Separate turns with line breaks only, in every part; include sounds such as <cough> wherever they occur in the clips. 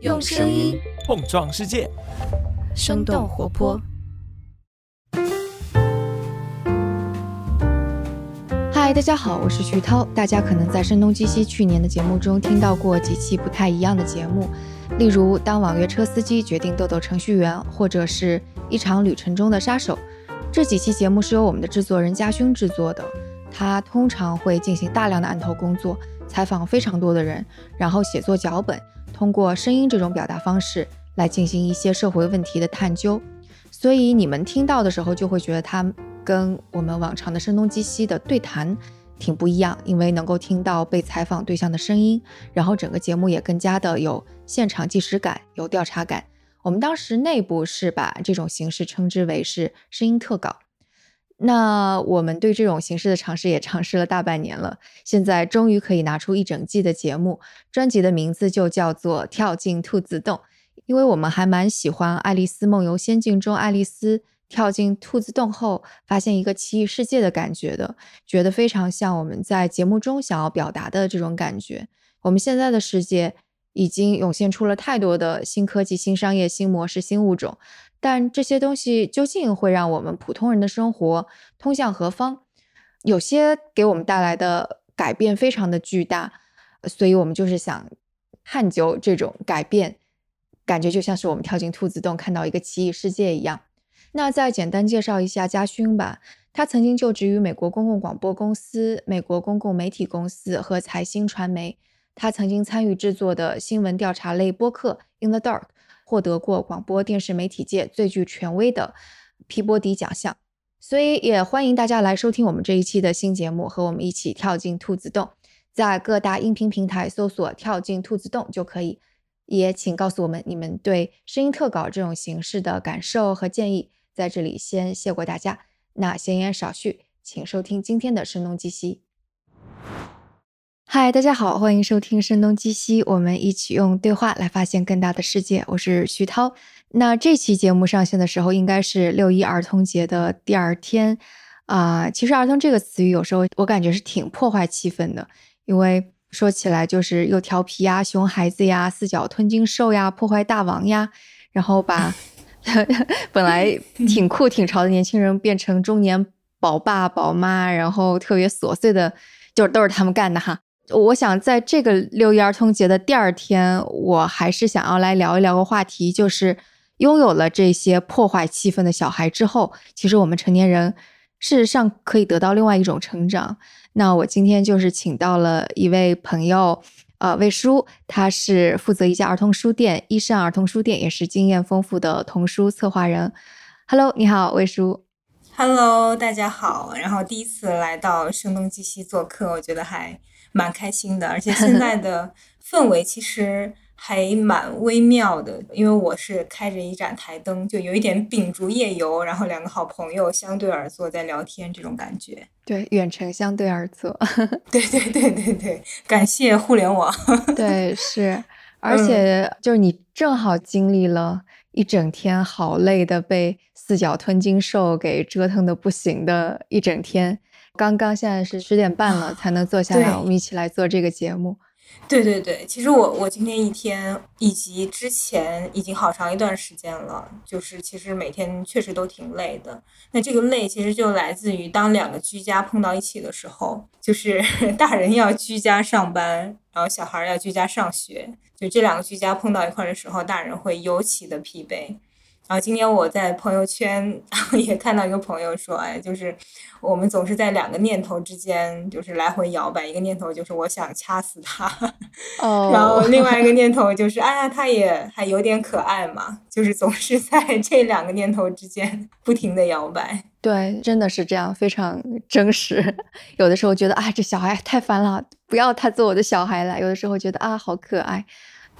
用声音
碰撞世界，
生动活泼。
嗨，大家好，我是徐涛。大家可能在声东击西去年的节目中听到过几期不太一样的节目，例如当网约车司机决定逗逗程序员，或者是一场旅程中的杀手。这几期节目是由我们的制作人嘉勋制作的，他通常会进行大量的案头工作，采访非常多的人，然后写作脚本，通过声音这种表达方式来进行一些社会问题的探究。所以你们听到的时候就会觉得它跟我们往常的声东击西的对谈挺不一样，因为能够听到被采访对象的声音，然后整个节目也更加的有现场即时感，有调查感。我们当时内部是把这种形式称之为是声音特稿。那我们对这种形式的尝试也尝试了大半年了，现在终于可以拿出一整季的节目。专辑的名字就叫做《跳进兔子洞》，因为我们还蛮喜欢《爱丽丝梦游仙境》中爱丽丝跳进兔子洞后发现一个奇异世界的感觉的，觉得非常像我们在节目中想要表达的这种感觉。我们现在的世界。已经涌现出了太多的新科技、新商业、新模式、新物种，但这些东西究竟会让我们普通人的生活通向何方？有些给我们带来的改变非常的巨大，所以我们就是想探究这种改变，感觉就像是我们跳进兔子洞看到一个奇异世界一样。那再简单介绍一下嘉勋吧，他曾经就职于美国公共广播公司、美国公共媒体公司和财新传媒。他曾经参与制作的新闻调查类播客《In the Dark》获得过广播电视媒体界最具权威的皮波迪奖项，所以也欢迎大家来收听我们这一期的新节目，和我们一起跳进兔子洞。在各大音频平台搜索“跳进兔子洞”就可以。也请告诉我们你们对声音特稿这种形式的感受和建议。在这里先谢过大家。那闲言少叙，请收听今天的声东击西。嗨，大家好，欢迎收听《声东击西》，我们一起用对话来发现更大的世界。我是徐涛。那这期节目上线的时候，应该是六一儿童节的第二天啊。其实“儿童”这个词语，有时候我感觉是挺破坏气氛的，因为说起来就是又调皮呀、熊孩子呀、四脚吞金兽呀、破坏大王呀，然后把 <laughs> <laughs> 本来挺酷挺潮的年轻人变成中年宝爸宝妈，然后特别琐碎的，就是都是他们干的哈。我想在这个六一儿童节的第二天，我还是想要来聊一聊个话题，就是拥有了这些破坏气氛的小孩之后，其实我们成年人事实上可以得到另外一种成长。那我今天就是请到了一位朋友，呃，魏叔，他是负责一家儿童书店——一善儿童书店，也是经验丰富的童书策划人。Hello，你好，魏叔。
Hello，大家好。然后第一次来到声东击西做客，我觉得还。蛮开心的，而且现在的氛围其实还蛮微妙的，因为我是开着一盏台灯，就有一点秉烛夜游，然后两个好朋友相对而坐在聊天，这种感觉。
对，远程相对而坐。<laughs>
对对对对对，感谢互联网。<laughs>
对，是，而且就是你正好经历了一整天好累的，被四脚吞金兽给折腾的不行的一整天。刚刚现在是十点半了，才能坐下来，我们一起来做这个节目。
对对对，其实我我今天一天以及之前已经好长一段时间了，就是其实每天确实都挺累的。那这个累其实就来自于当两个居家碰到一起的时候，就是 <laughs> 大人要居家上班，然后小孩要居家上学，就这两个居家碰到一块的时候，大人会尤其的疲惫。然后今天我在朋友圈也看到一个朋友说，哎，就是我们总是在两个念头之间就是来回摇摆，一个念头就是我想掐死他，<laughs>
哦，
然后另外一个念头就是，哎呀，他也还有点可爱嘛，就是总是在这两个念头之间不停的摇摆。
对，真的是这样，非常真实。有的时候觉得，啊，这小孩太烦了，不要他做我的小孩了。有的时候觉得，啊，好可爱。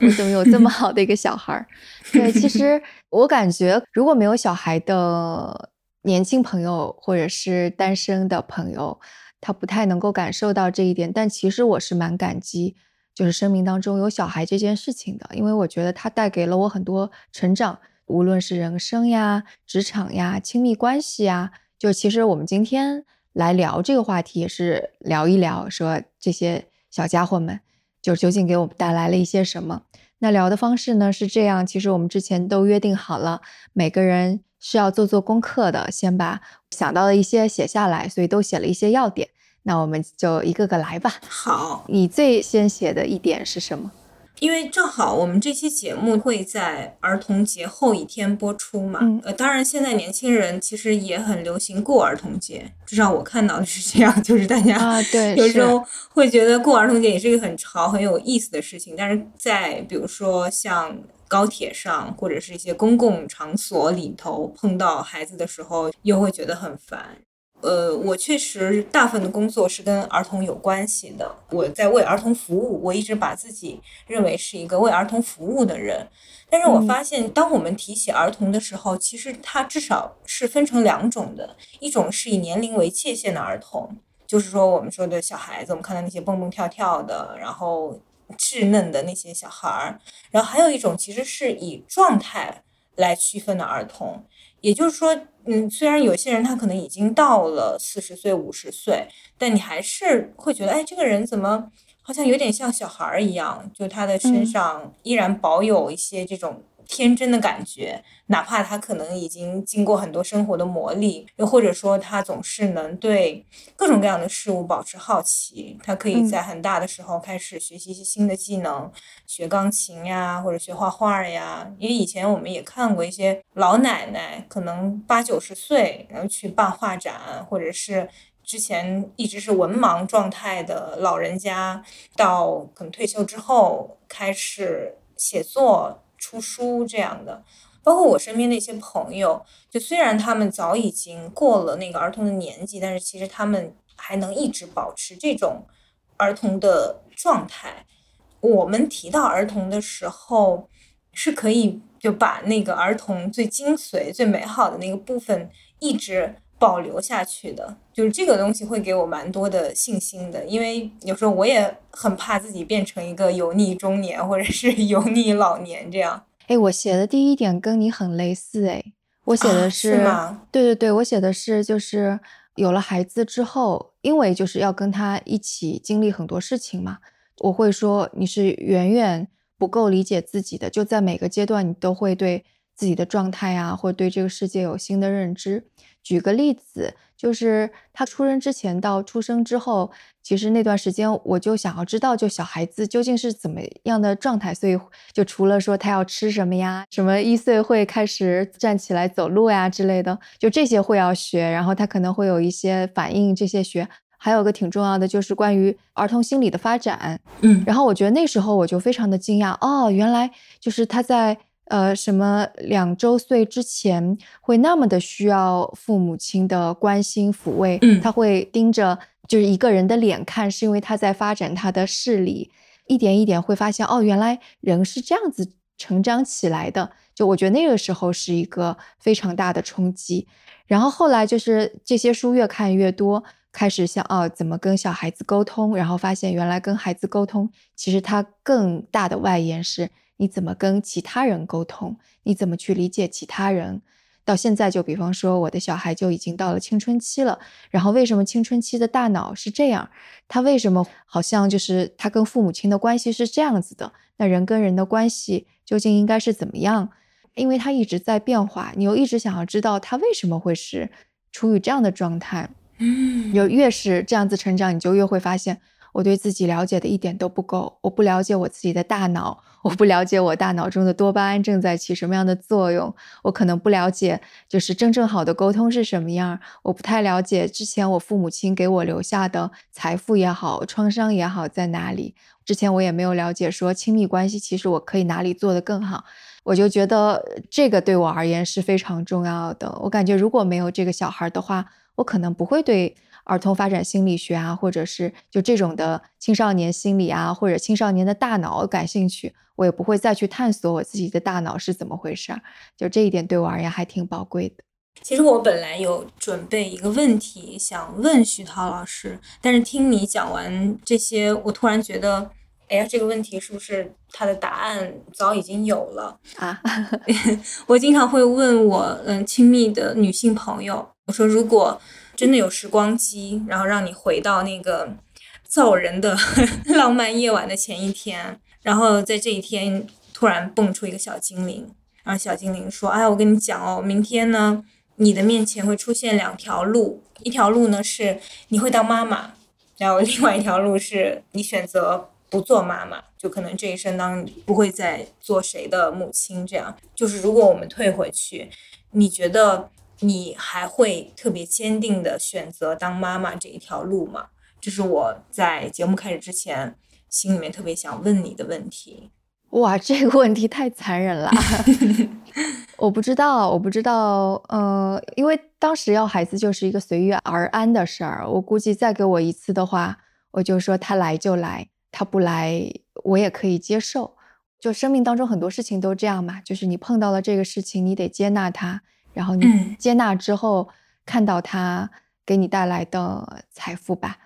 我怎么有这么好的一个小孩儿？对，其实我感觉，如果没有小孩的年轻朋友或者是单身的朋友，他不太能够感受到这一点。但其实我是蛮感激，就是生命当中有小孩这件事情的，因为我觉得他带给了我很多成长，无论是人生呀、职场呀、亲密关系呀。就其实我们今天来聊这个话题，也是聊一聊说这些小家伙们。就究竟给我们带来了一些什么？那聊的方式呢是这样，其实我们之前都约定好了，每个人是要做做功课的，先把想到的一些写下来，所以都写了一些要点。那我们就一个个来吧。
好，
你最先写的一点是什么？
因为正好我们这期节目会在儿童节后一天播出嘛，
嗯。
呃，当然现在年轻人其实也很流行过儿童节，至少我看到的是这样，就是大家
啊，对，<laughs>
有时候会觉得过儿童节也是一个很潮、很有意思的事情，但是在比如说像高铁上或者是一些公共场所里头碰到孩子的时候，又会觉得很烦。呃，我确实大部分的工作是跟儿童有关系的，我在为儿童服务，我一直把自己认为是一个为儿童服务的人。但是我
嗯
发现，当我们提起儿童的时候，其实它至少是分成两种的，一种是以年龄为界限的儿童，就是说我们说的小孩子，我们看到那些蹦蹦跳跳的，然后稚嫩的那些小孩儿，然后还有一种其实是以状态来区分的儿童，也就是说，嗯，虽然有些人他可能已经到了四十岁、五十岁，但你还是会觉得，哎，这个人怎么好像有点像小孩儿一样，就他的身
嗯。
上依然保有一些这种天真的感觉，哪怕他可能已经经过很多生活的磨砺，又或者说他总是能对各种各样的事物保持好奇，他可以
嗯
在很大的时候开始学习一些新的技能，学钢琴呀，或者学画画呀。因为以前我们也看过一些老奶奶，可能八九十岁，然后去办画展，或者是之前一直是文盲状态的老人家，到可能退休之后开始写作、出书这样的。包括我身边的一些朋友，就虽然他们早已经过了那个儿童的年纪，但是其实他们还能一直保持这种儿童的状态。我们提到儿童的时候，是可以就把那个儿童最精髓、最美好的那个部分一直保留下去的。就是这个东西会给我蛮多的信心的，因为有时候我也很怕自己变成一个油腻中年或者是 <laughs> 油腻老年这样。
哎，我写的第一点跟你很类似哎，我写的
啊
是，
是吗
对对对，我写的是就是有了孩子之后，因为就是要跟他一起经历很多事情嘛，我会说你是远远不够理解自己的，就在每个阶段你都会对自己的状态啊，或者对这个世界有新的认知。举个例子，就是他出生之前到出生之后，其实那段时间我就想要知道，就小孩子究竟是怎么样的状态，所以就除了说他要吃什么呀，什么一岁会开始站起来走路呀之类的，就这些会要学，然后他可能会有一些反应，这些学。还有个挺重要的，就是关于儿童心理的发展。
嗯
然后我觉得那时候我就非常的惊讶，哦，原来就是他在呃什么两周岁之前会那么的需要父母亲的关心抚慰，
嗯
他会盯着就是一个人的脸看，是因为他在发展他的视力，一点一点会发现，哦，原来人是这样子成长起来的。就我觉得那个时候是一个非常大的冲击。然后后来就是这些书越看越多，开始想哦怎么跟小孩子沟通，然后发现原来跟孩子沟通，其实它更大的外延是你怎么跟其他人沟通，你怎么去理解其他人。到现在就比方说我的小孩就已经到了青春期了，然后为什么青春期的大脑是这样？他为什么好像就是他跟父母亲的关系是这样子的？那人跟人的关系究竟应该是怎么样？因为他一直在变化，你又一直想要知道他为什么会是处于这样的状态。
嗯
有越是这样子成长，你就越会发现，我对自己了解的一点都不够，我不了解我自己的大脑，我不了解我大脑中的多巴胺正在起什么样的作用，我可能不了解就是真正好的沟通是什么样，我不太了解之前我父母亲给我留下的财富也好，创伤也好在哪里。之前我也没有了解说亲密关系，其实我可以哪里做得更好。我就觉得这个对我而言是非常重要的。我感觉如果没有这个小孩的话，我可能不会对儿童发展心理学啊，或者是就这种的青少年心理啊，或者青少年的大脑感兴趣，我也不会再去探索我自己的大脑是怎么回事儿。就这一点对我而言还挺宝贵的。
其实我本来有准备一个问题想问徐涛老师，但是听你讲完这些，我突然觉得，哎呀，这个问题是不是他的答案早已经有了？
啊，<laughs>
我经常会问我嗯亲密的女性朋友，我说如果真的有时光机，然后让你回到那个造人的 <laughs> 浪漫夜晚的前一天，然后在这一天突然蹦出一个小精灵，然后小精灵说：“哎，我跟你讲哦，明天呢，你的面前会出现两条路，一条路呢是你会当妈妈，然后另外一条路是你选择不做妈妈，就可能这一生当不会再做谁的母亲。这样就是如果我们退回去，你觉得你还会特别坚定的选择当妈妈这一条路吗？这是我在节目开始之前心里面特别想问你的问题。”
哇，这个问题太残忍了，<laughs> 我不知道，我不知道，呃，因为当时要孩子就是一个随遇而安的事儿，我估计再给我一次的话，我就说他来就来，他不来我也可以接受。就生命当中很多事情都这样嘛，就是你碰到了这个事情，你得接纳它，然后你接纳之后看到它给你带来的财富吧。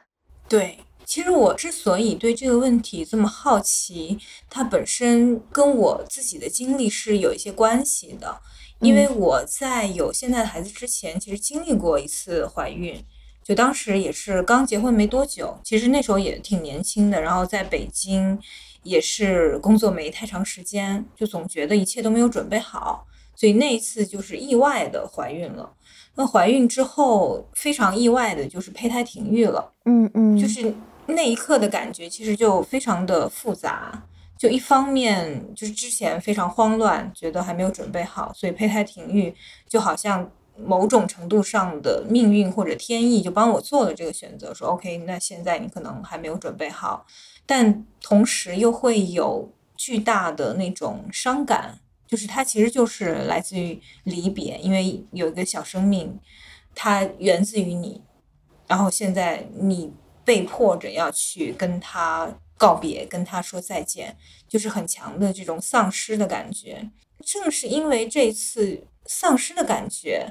对。其实我之所以对这个问题这么好奇，它本身跟我自己的经历是有一些关系的。因为我在有现在的孩子之前，其实经历过一次怀孕，就当时也是刚结婚没多久，其实那时候也挺年轻的。然后在北京也是工作没太长时间，就总觉得一切都没有准备好，所以那一次就是意外的怀孕了。那怀孕之后非常意外的就是胚胎停育了，
嗯嗯，
就是。那一刻的感觉其实就非常的复杂，就一方面就是之前非常慌乱，觉得还没有准备好，所以胚胎停育就好像某种程度上的命运或者天意就帮我做了这个选择，说 OK，那现在你可能还没有准备好，但同时又会有巨大的那种伤感，就是它其实就是来自于离别，因为有一个小生命，它源自于你，然后现在你。被迫着要去跟他告别，跟他说再见，就是很强的这种丧失的感觉。正是因为这次丧失的感觉，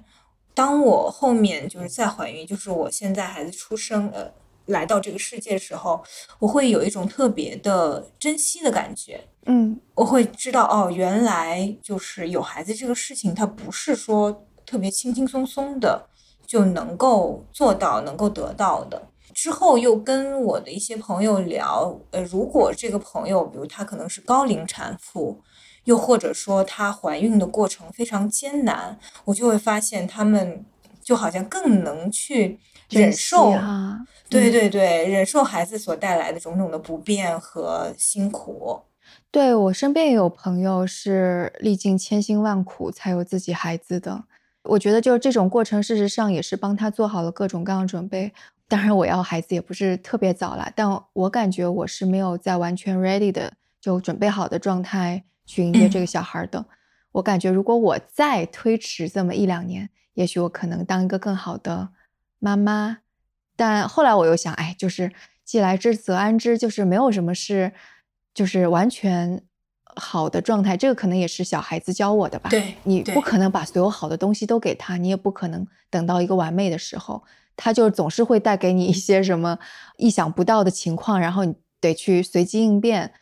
当我后面就是再怀孕，就是我现在孩子出生，呃，来到这个世界的时候，我会有一种特别的珍惜的感觉。
嗯，
我会知道，哦，原来就是有孩子这个事情，它不是说特别轻轻松松的就能够做到、能够得到的。之后又跟我的一些朋友聊，呃，如果这个朋友，比如她可能是高龄产妇，又或者说她怀孕的过程非常艰难，我就会发现他们就好像更能去忍受，对对对，忍受孩子所带来的种种的不便和辛苦。
对我身边也有朋友是历尽千辛万苦才有自己孩子的，我觉得就是这种过程，事实上也是帮他做好了各种各样准备。当然，我要孩子也不是特别早了，但我感觉我是没有在完全 ready 的就准备好的状态去迎接这个小孩的。我感觉如果我再推迟这么一两年，也许我可能当一个更好的妈妈。但后来我又想，哎，就是既来之则安之，就是没有什么是就是完全好的状态。这个可能也是小孩子教我的吧。
对，
你不可能把所有好的东西都给他，你也不可能等到一个完美的时候。他就总是会带给你一些什么意想不到的情况，然后你得去随机应变，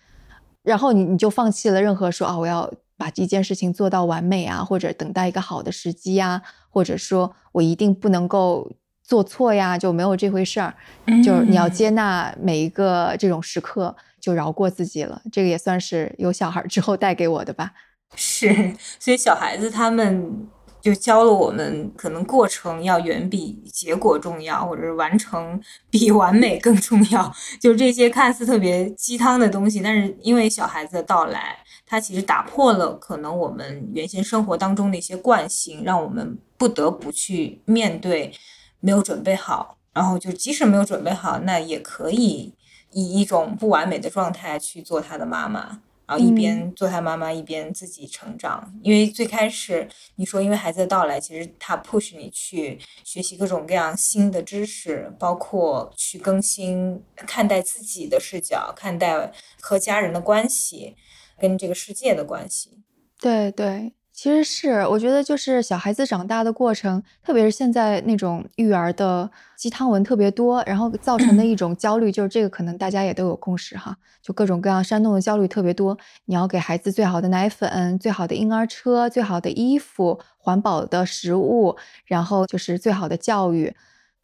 然后你你就放弃了任何说啊我要把一件事情做到完美啊，或者等待一个好的时机呀，或者说我一定不能够做错呀，就没有这回事儿。就是你要接纳每一个这种时刻，就饶过自己了。这个也算是有小孩之后带给我的吧。<laughs>
是，所以小孩子他们。就教了我们，可能过程要远比结果重要，或者是完成比完美更重要。就这些看似特别鸡汤的东西，但是因为小孩子的到来，他其实打破了可能我们原先生活当中的一些惯性，让我们不得不去面对没有准备好，然后就即使没有准备好，那也可以以一种不完美的状态去做他的妈妈。然后一边做他妈妈，一边自己成长。因为最开始你说，因为孩子的到来，其实他 push 你去学习各种各样新的知识，包括去更新看待自己的视角，看待和家人的关系，跟这个世界的关系。
对对。其实是，我觉得就是小孩子长大的过程，特别是现在那种育儿的鸡汤文特别多，然后造成的一种焦虑，就是这个可能大家也都有共识哈，就各种各样煽动的焦虑特别多。你要给孩子最好的奶粉、最好的婴儿车、最好的衣服、环保的食物，然后就是最好的教育。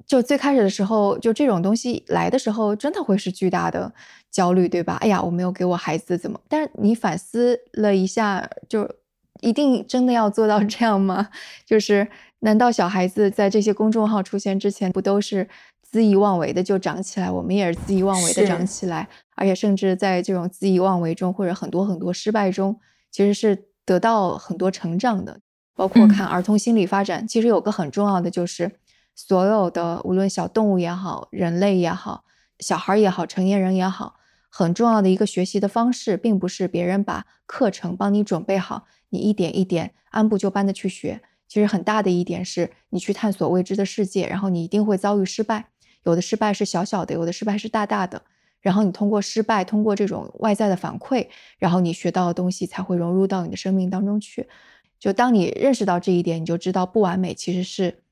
就最开始的时候，就这种东西来的时候，真的会是巨大的焦虑，对吧？哎呀，我没有给我孩子怎么？但是你反思了一下，就一定真的要做到这样吗？<laughs> 就是难道小孩子在这些公众号出现之前，不都是恣意妄为的就长起来？我们也是恣意妄为的长起来，而且甚至在这种恣意妄为中，或者很多很多失败中，其实是得到很多成长的。包括看儿童心理发展，其实有个很重要的就是。所有的，无论小动物也好，人类也好，小孩也好，成年人也好，很重要的一个学习的方式，并不是别人把课程帮你准备好，你一点一点按部就班的去学。其实很大的一点是，你去探索未知的世界，然后你一定会遭遇失败，有的失败是小小的，有的失败是大大的。然后你通过失败，通过这种外在的反馈，然后你学到的东西才会融入到你的生命当中去。就当你认识到这一点，你就知道不完美其实是。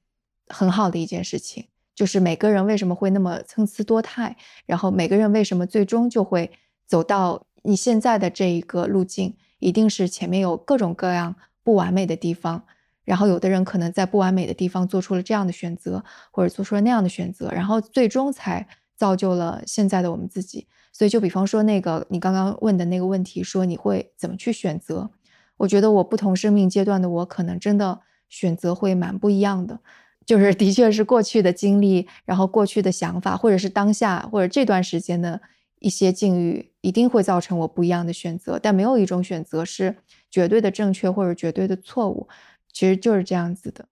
很好的一件事情，就是每个人为什么会那么参差多态，然后每个人为什么最终就会走到你现在的这一个路径，一定是前面有各种各样不完美的地方，然后有的人可能在不完美的地方做出了这样的选择，或者做出了那样的选择，然后最终才造就了现在的我们自己。所以，就比方说那个你刚刚问的那个问题，说你会怎么去选择？我觉得我不同生命阶段的我，可能真的选择会蛮不一样的。就是的确是过去的经历，然后过去的想法，或者是当下或者这段时间的一些境遇，一定会造成我不一样的选择。但没有一种选择是绝对的正确或者绝对的错误，其实就是这样子的。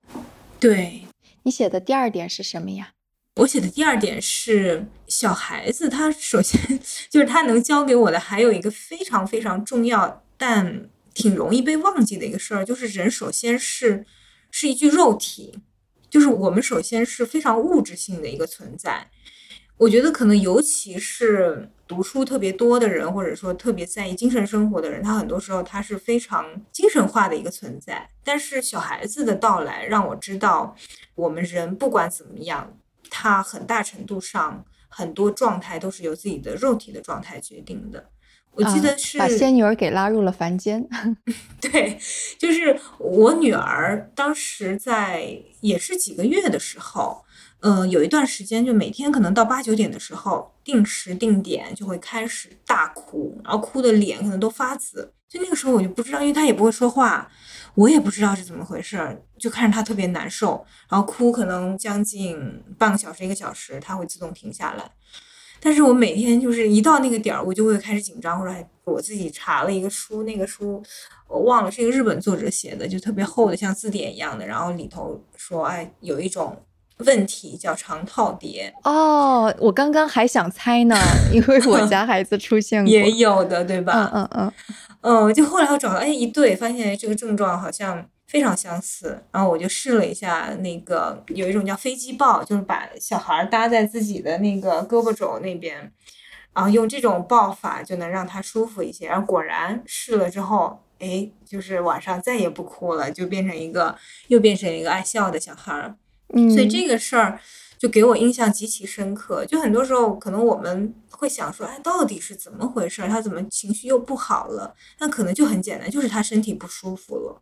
对
你写的第二点是什么呀？
我写的第二点是小孩子，他首先 <laughs> 就是他能教给我的，还有一个非常非常重要但挺容易被忘记的一个事儿，就是人首先是是一具肉体。就是我们首先是非常物质性的一个存在，我觉得可能尤其是读书特别多的人，或者说特别在意精神生活的人，他很多时候他是非常精神化的一个存在。但是小孩子的到来让我知道，我们人不管怎么样，他很大程度上很多状态都是由自己的肉体的状态决定的。我记得是
把仙女儿给拉入了凡间。<laughs>
对，就是我女儿当时在也是几个月的时候，呃，有一段时间就每天可能到八九点的时候，定时定点就会开始大哭，然后哭的脸可能都发紫。就那个时候我就不知道，因为她也不会说话，我也不知道是怎么回事，就看着她特别难受，然后哭可能将近半个小时一个小时，她会自动停下来。但是我每天就是一到那个点儿，我就会开始紧张，或者还我自己查了一个书，那个书我忘了是一个日本作者写的，就特别厚的，像字典一样的。然后里头说，哎，有一种问题叫长套叠。
哦，我刚刚还想猜呢，因为我家孩子出现过，
也有的，对吧？
嗯嗯
嗯，嗯，就后来我找到，哎，一对，发现这个症状好像。非常相似，然后我就试了一下那个有一种叫飞机抱，就是把小孩搭在自己的那个胳膊肘那边，然后用这种抱法就能让他舒服一些。然后果然试了之后，哎，就是晚上再也不哭了，就变成一个又变成一个爱笑的小孩。
嗯，
所以这个事儿就给我印象极其深刻。就很多时候可能我们会想说，哎，到底是怎么回事？他怎么情绪又不好了？那可能就很简单，就是他身体不舒服了。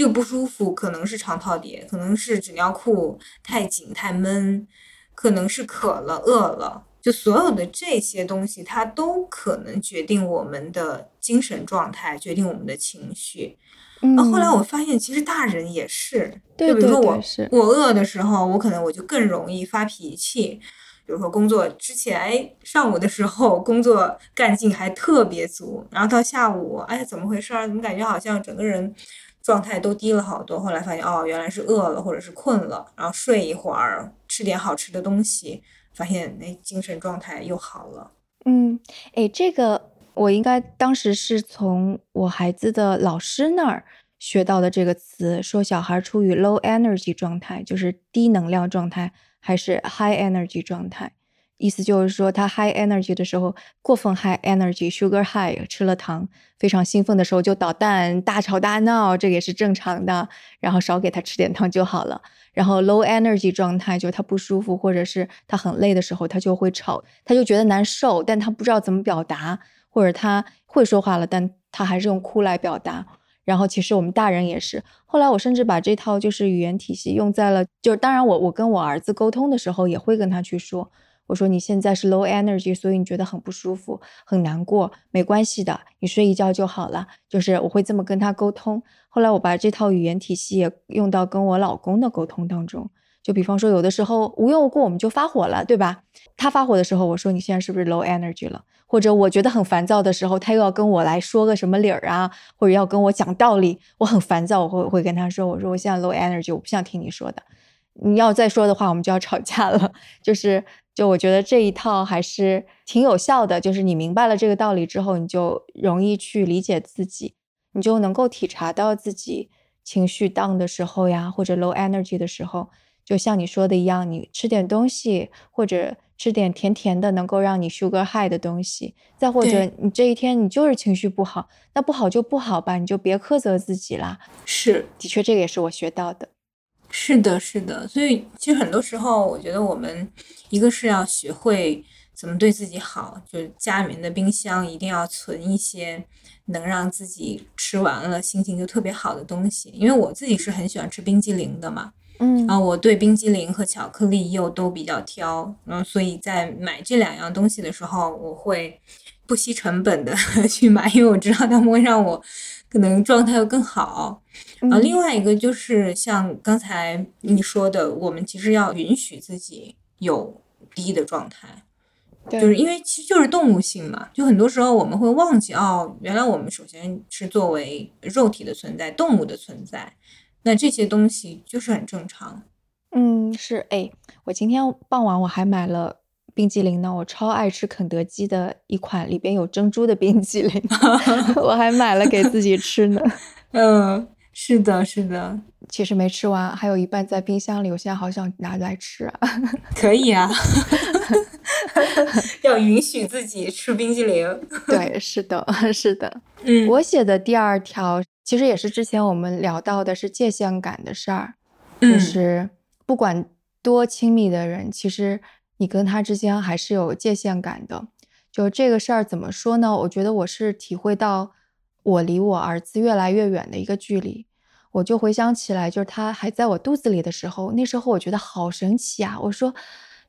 这个不舒服可能是肠套叠，可能是纸尿裤太紧太闷，可能是渴了饿了，就所有的这些东西，它都可能决定我们的精神状态，决定我们的情绪。
那
后来我发现，其实大人也是，
就
比如说我我饿的时候，我可能我就更容易发脾气。比如说工作之前，哎，上午的时候工作干劲还特别足，然后到下午，哎，怎么回事？怎么感觉好像整个人。状态都低了好多，后来发现哦，原来是饿了或者是困了，然后睡一会儿，吃点好吃的东西，发现那精神状态又好了。
嗯，哎，这个我应该当时是从我孩子的老师那儿学到的这个词，说小孩处于 low energy 状态，就是低能量状态，还是 high energy 状态。意思就是说，他 high energy 的时候，过分 high energy，sugar high，吃了糖，非常兴奋的时候就捣蛋、大吵大闹，这也是正常的。然后少给他吃点糖就好了。然后 low energy 状态，就是他不舒服或者是他很累的时候，他就会吵，他就觉得难受，但他不知道怎么表达，或者他会说话了，但他还是用哭来表达。然后其实我们大人也是。后来我甚至把这套就是语言体系用在了，就是当然我我跟我儿子沟通的时候也会跟他去说，我说你现在是 low energy，所以你觉得很不舒服、很难过，没关系的，你睡一觉就好了。就是我会这么跟他沟通。后来我把这套语言体系也用到跟我老公的沟通当中。就比方说，有的时候无缘无故我们就发火了，对吧？他发火的时候，我说你现在是不是 low energy 了？或者我觉得很烦躁的时候，他又要跟我来说个什么理儿啊，或者要跟我讲道理，我很烦躁，我会会跟他说，我说我现在 low energy，我不想听你说的，你要再说的话，我们就要吵架了。<laughs> 就是，就我觉得这一套还是挺有效的，就是你明白了这个道理之后，你就容易去理解自己，你就能够体察到自己情绪 down 的时候呀，或者 low energy 的时候。就像你说的一样，你吃点东西，或者吃点甜甜的，能够让你 sugar high 的东西。再或者，你这一天你就是情绪不好，那不好就不好吧，你就别苛责自己啦。
是，
的确，这个也是我学到的。
是的，是的。所以，其实很多时候，我觉得我们一个是要学会怎么对自己好，就是家里面的冰箱一定要存一些能让自己吃完了心情就特别好的东西。因为我自己是很喜欢吃冰激凌的嘛。
嗯
啊，我对冰激凌和巧克力又都比较挑，嗯，所以在买这两样东西的时候，我会不惜成本的 <laughs> 去买，因为我知道他们会让我可能状态会更好。啊，另外一个就是像刚才你说的，我们其实要允许自己有低的状态，就是因为其实就是动物性嘛，就很多时候我们会忘记哦，原来我们首先是作为肉体的存在，动物的存在。那这些东西就是很正常，
嗯，是哎，我今天傍晚我还买了冰激凌呢，我超爱吃肯德基的一款里边有珍珠的冰激凌，<laughs> 我还买了给自己吃呢。<laughs>
嗯，是的，是的，
其实没吃完，还有一半在冰箱里，我现在好想拿来吃啊。<laughs>
可以啊，要允许自己吃冰激凌。
对，是的，是的。
嗯，
我写的第二条。其实也是之前我们聊到的是界限感的事儿，
就
是不管多亲密的人，其实你跟他之间还是有界限感的。就这个事儿怎么说呢？我觉得我是体会到我离我儿子越来越远的一个距离。我就回想起来，就是他还在我肚子里的时候，那时候我觉得好神奇啊！我说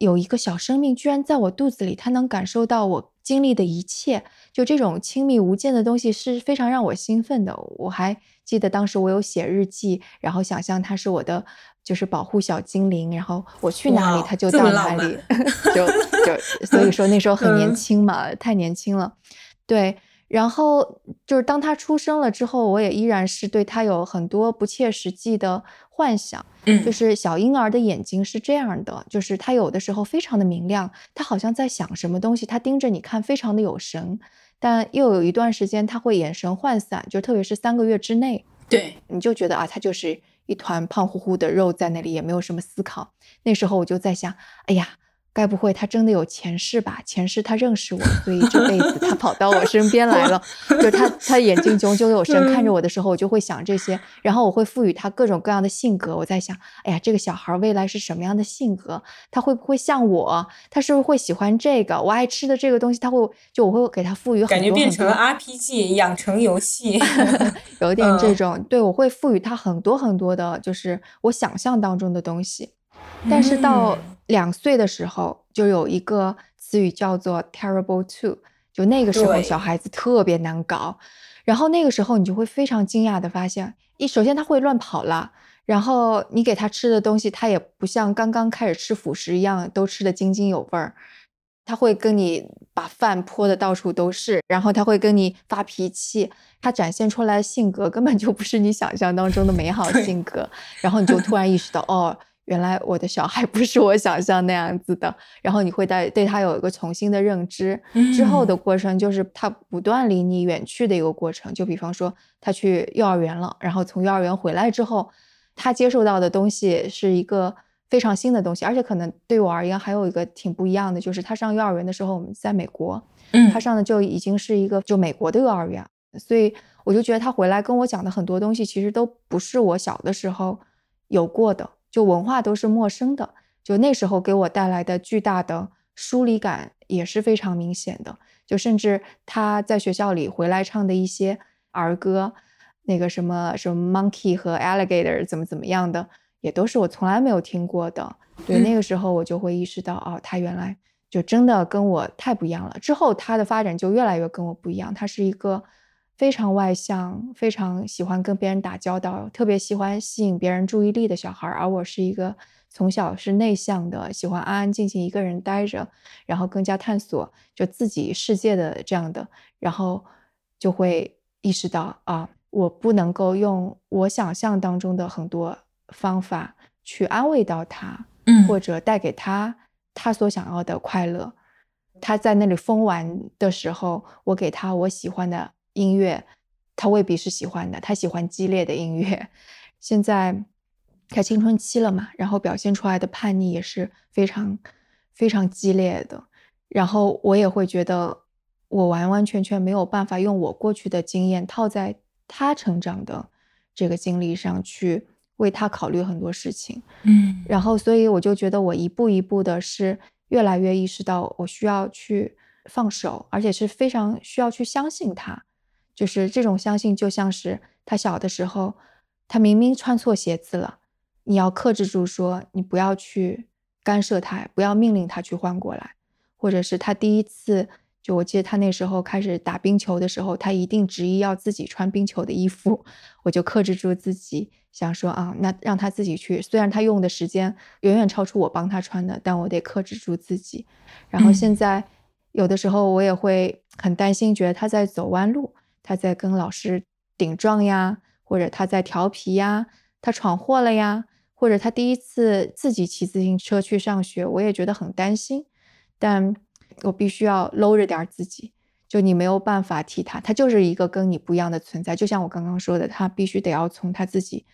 有一个小生命居然在我肚子里，它能感受到我。经历的一切，就这种亲密无间的东西是非常让我兴奋的。我还记得当时我有写日记，然后想象它是我的就是保护小精灵，然后我去哪里它就到哪里，<laughs> <laughs> 就就所以说那时候很年轻嘛，太年轻了，对。然后就是当他出生了之后，我也依然是对他有很多不切实际的幻想。
嗯，
就是小婴儿的眼睛是这样的，就是他有的时候非常的明亮，他好像在想什么东西，他盯着你看，非常的有神。但又有一段时间他会眼神涣散，就特别是三个月之内，
对，
你就觉得啊，他就是一团胖乎乎的肉在那里，也没有什么思考。那时候我就在想，哎呀。该不会他真的有前世吧？前世他认识我，所以这辈子他跑到我身边来了。就他他眼睛炯炯有神看着我的时候，我就会想这些，然后我会赋予他各种各样的性格。我在想，哎呀，这个小孩未来是什么样的性格？他会不会像我？他是不是会喜欢这个？我爱吃的这个东西，他会就我会给他赋予很多
感觉变成了 RPG 养成游戏，<laughs>
有点这种。对我会赋予他很多很多的，就是我想象当中的东西。但是到两岁的时候，就有一个词语叫做 “terrible two”，就那个时候小孩子特别难搞。然后那个时候你就会非常惊讶的发现，一首先他会乱跑了，然后你给他吃的东西，他也不像刚刚开始吃辅食一样都吃的津津有味儿。他会跟你把饭泼的到处都是，然后他会跟你发脾气，他展现出来的性格根本就不是你想象当中的美好性格。然后你就突然意识到，哦。原来我的小孩 <laughs> 不是我想象那样子的，然后你会带对他有一个重新的认知，之后的过程就是他不断离你远去的一个过程。就比方说他去幼儿园了，然后从幼儿园回来之后，他接受到的东西是一个非常新的东西，而且可能对我而言还有一个挺不一样的，就是他上幼儿园的时候我们在美国，
嗯，
他上的就已经是一个就美国的幼儿园，所以我就觉得他回来跟我讲的很多东西其实都不是我小的时候有过的。就文化都是陌生的，就那时候给我带来的巨大的疏离感也是非常明显的。就甚至他在学校里回来唱的一些儿歌，那个什么什么 monkey 和 alligator 怎么怎么样的，也都是我从来没有听过的。对，那个时候我就会意识到，哦，他原来就真的跟我太不一样了。之后他的发展就越来越跟我不一样。他是一个非常外向、非常喜欢跟别人打交道、特别喜欢吸引别人注意力的小孩，而我是一个从小是内向的，喜欢安安静静一个人待着，然后更加探索就自己世界的这样的，然后就会意识到啊，我不能够用我想象当中的很多方法去安慰到他。嗯或者带给他他所想要的快乐。他在那里疯玩的时候，我给他我喜欢的音乐，他未必是喜欢的。他喜欢激烈的音乐。现在他青春期了嘛，然后表现出来的叛逆也是非常非常激烈的。然后我也会觉得，我完完全全没有办法用我过去的经验套在他成长的这个经历上去。为他考虑很多事情，
嗯，
然后所以我就觉得我一步一步的是越来越意识到我需要去放手，而且是非常需要去相信他，就是这种相信就像是他小的时候，他明明穿错鞋子了，你要克制住说你不要去干涉他，不要命令他去换过来，或者是他第一次。就我记得他那时候开始打冰球的时候，他一定执意要自己穿冰球的衣服，我就克制住自己，想说啊，那让他自己去。虽然他用的时间远远超出我帮他穿的，但我得克制住自己。然后现在有的时候我也会很担心，觉得他在走弯路，他在跟老师顶撞呀，或者他在调皮呀，他闯祸了呀，或者他第一次自己骑自行车去上学，我也觉得很担心，但。我必须要搂着点自己，就你没有办法替他，他就是一个跟你不一样的存在。就像我刚刚说的，他必须得要从他自己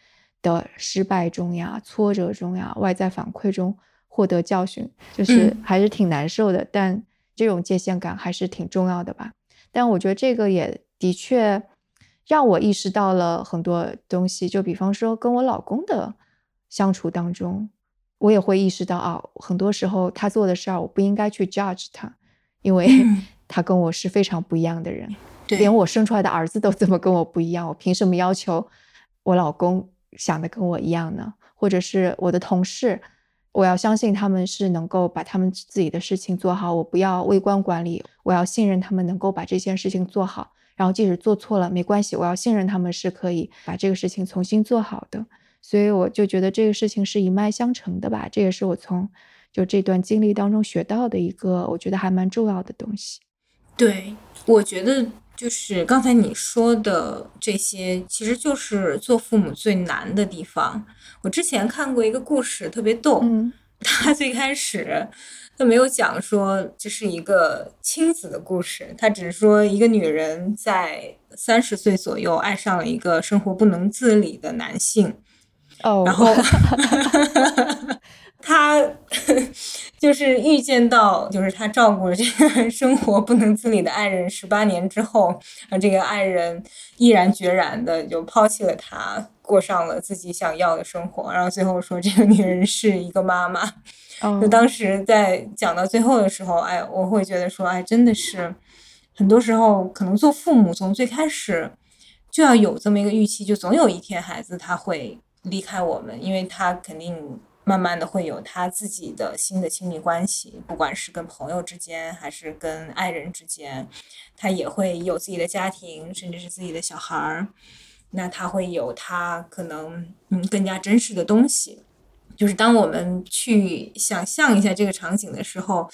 的失败中呀、挫折中呀、外在反馈中获得教训，就是还是挺难受的。但这种界限感还是挺重要的吧。但我觉得这个也的确让我意识到了很多东西，就比方说跟我老公的相处当中。我也会意识到啊，很多时候他做的事儿，我不应该去 judge 他，因为 <laughs> 他跟我是非常不一样的人，连我生出来的儿子都这么跟我不一样，我凭什么要求我老公想的跟我一样呢？或者是我的同事，我要相信他们是能够把他们自己的事情做好，我不要微观管理，我要信任他们能够把这件事情做好，然后即使做错了没关系，我要信任他们是可以把这个事情重新做好的。所以我就觉得这个事情是一脉相承的吧，这也是我从就这段经历当中学到的一个我觉得还蛮重要的东西。
对，我觉得就是刚才你说的这些，其实就是做父母最难的地方。我之前看过一个故事，特别逗。
嗯，
他最开始他没有讲说这是一个亲子的故事，他只是说一个女人在三十岁左右爱上了一个生活不能自理的男性。
哦，
然后 <laughs> 他就是预见到，就是他照顾了这个生活不能自理的爱人十八年之后，啊，这个爱人毅然决然的就抛弃了他，过上了自己想要的生活。然后最后说，这个女人是一个妈妈。就当时在讲到最后的时候，哎，我会觉得说，哎，真的是很多时候可能做父母从最开始就要有这么一个预期，就总有一天孩子他会。离开我们，因为他肯定慢慢的会有他自己的新的亲密关系，不管是跟朋友之间，还是跟爱人之间，他也会有自己的家庭，甚至是自己的小孩儿。那他会有他可能嗯更加真实的东西。就是当我们去想象一下这个场景的时候。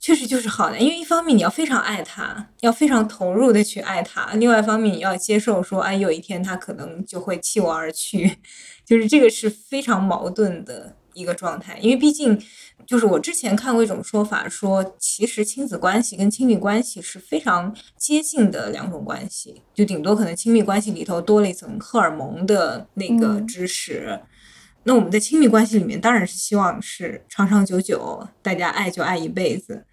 确实就是好难，因为一方面你要非常爱他，要非常投入的去爱他；，另外一方面你要接受说，哎，有一天他可能就会弃我而去，<laughs> 就是这个是非常矛盾的一个状态。因为毕竟，就是我之前看过一种说法，说其实亲子关系跟亲密关系是非常接近的两种关系，就顶多可能亲密关系里头多了一层荷尔蒙的那个知识。那我们在亲密关系里面当然是希望是长长久久，大家爱就爱一辈子。